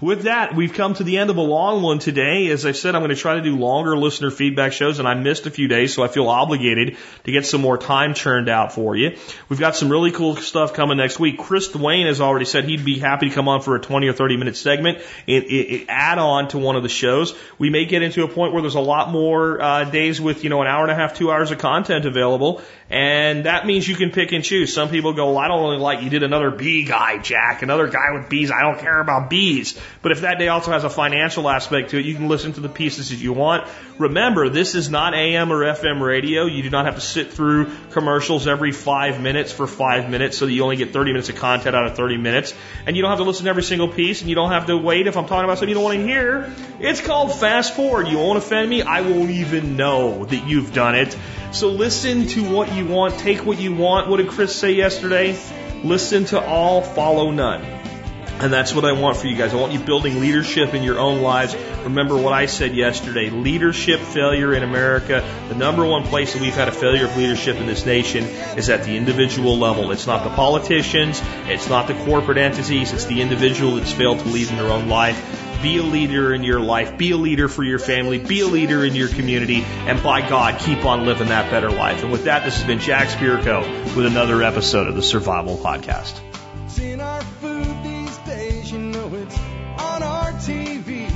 With that, we've come to the end of a long one today. As I said, I'm going to try to do longer listener feedback shows, and I missed a few days, so I feel obligated to get some more time churned out for you. We've got some really cool stuff coming next week. Chris Duane has already said he'd be happy to come on for a 20 or 30 minute segment, it add on to one of the shows. We may get into a point where there's a lot more uh, days with, you know, an hour and a half, two hours of content available, and that means you can pick and choose. Some people go, well, I don't really like you did another bee guy, Jack, another guy with bees. I don't care about bees. But if that day also has a financial aspect to it, you can listen to the pieces that you want. Remember, this is not AM or FM radio. You do not have to sit through commercials every five minutes for five minutes so that you only get 30 minutes of content out of 30 minutes. And you don't have to listen to every single piece and you don't have to wait if I'm talking about something you don't want to hear. It's called fast forward. You won't offend me. I won't even know that you've done it. So listen to what you want. Take what you want. What did Chris say yesterday? Listen to all, follow none. And that's what I want for you guys. I want you building leadership in your own lives. Remember what I said yesterday. Leadership failure in America, the number one place that we've had a failure of leadership in this nation is at the individual level. It's not the politicians, it's not the corporate entities, it's the individual that's failed to lead in their own life. Be a leader in your life. Be a leader for your family. Be a leader in your community. And by God, keep on living that better life. And with that, this has been Jack Spirko with another episode of the Survival Podcast. It's our food these days, you know it's on our TVs.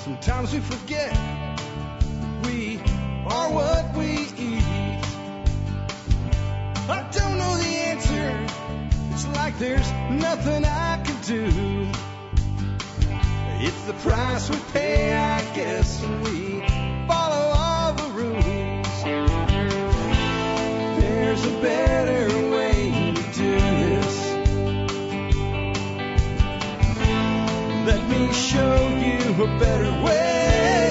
Sometimes we forget we are what we eat. I don't know the answer. It's like there's nothing I can do. It's the price we pay, I guess, when we follow all the rules. There's a better way to do this. Let me show you a better way.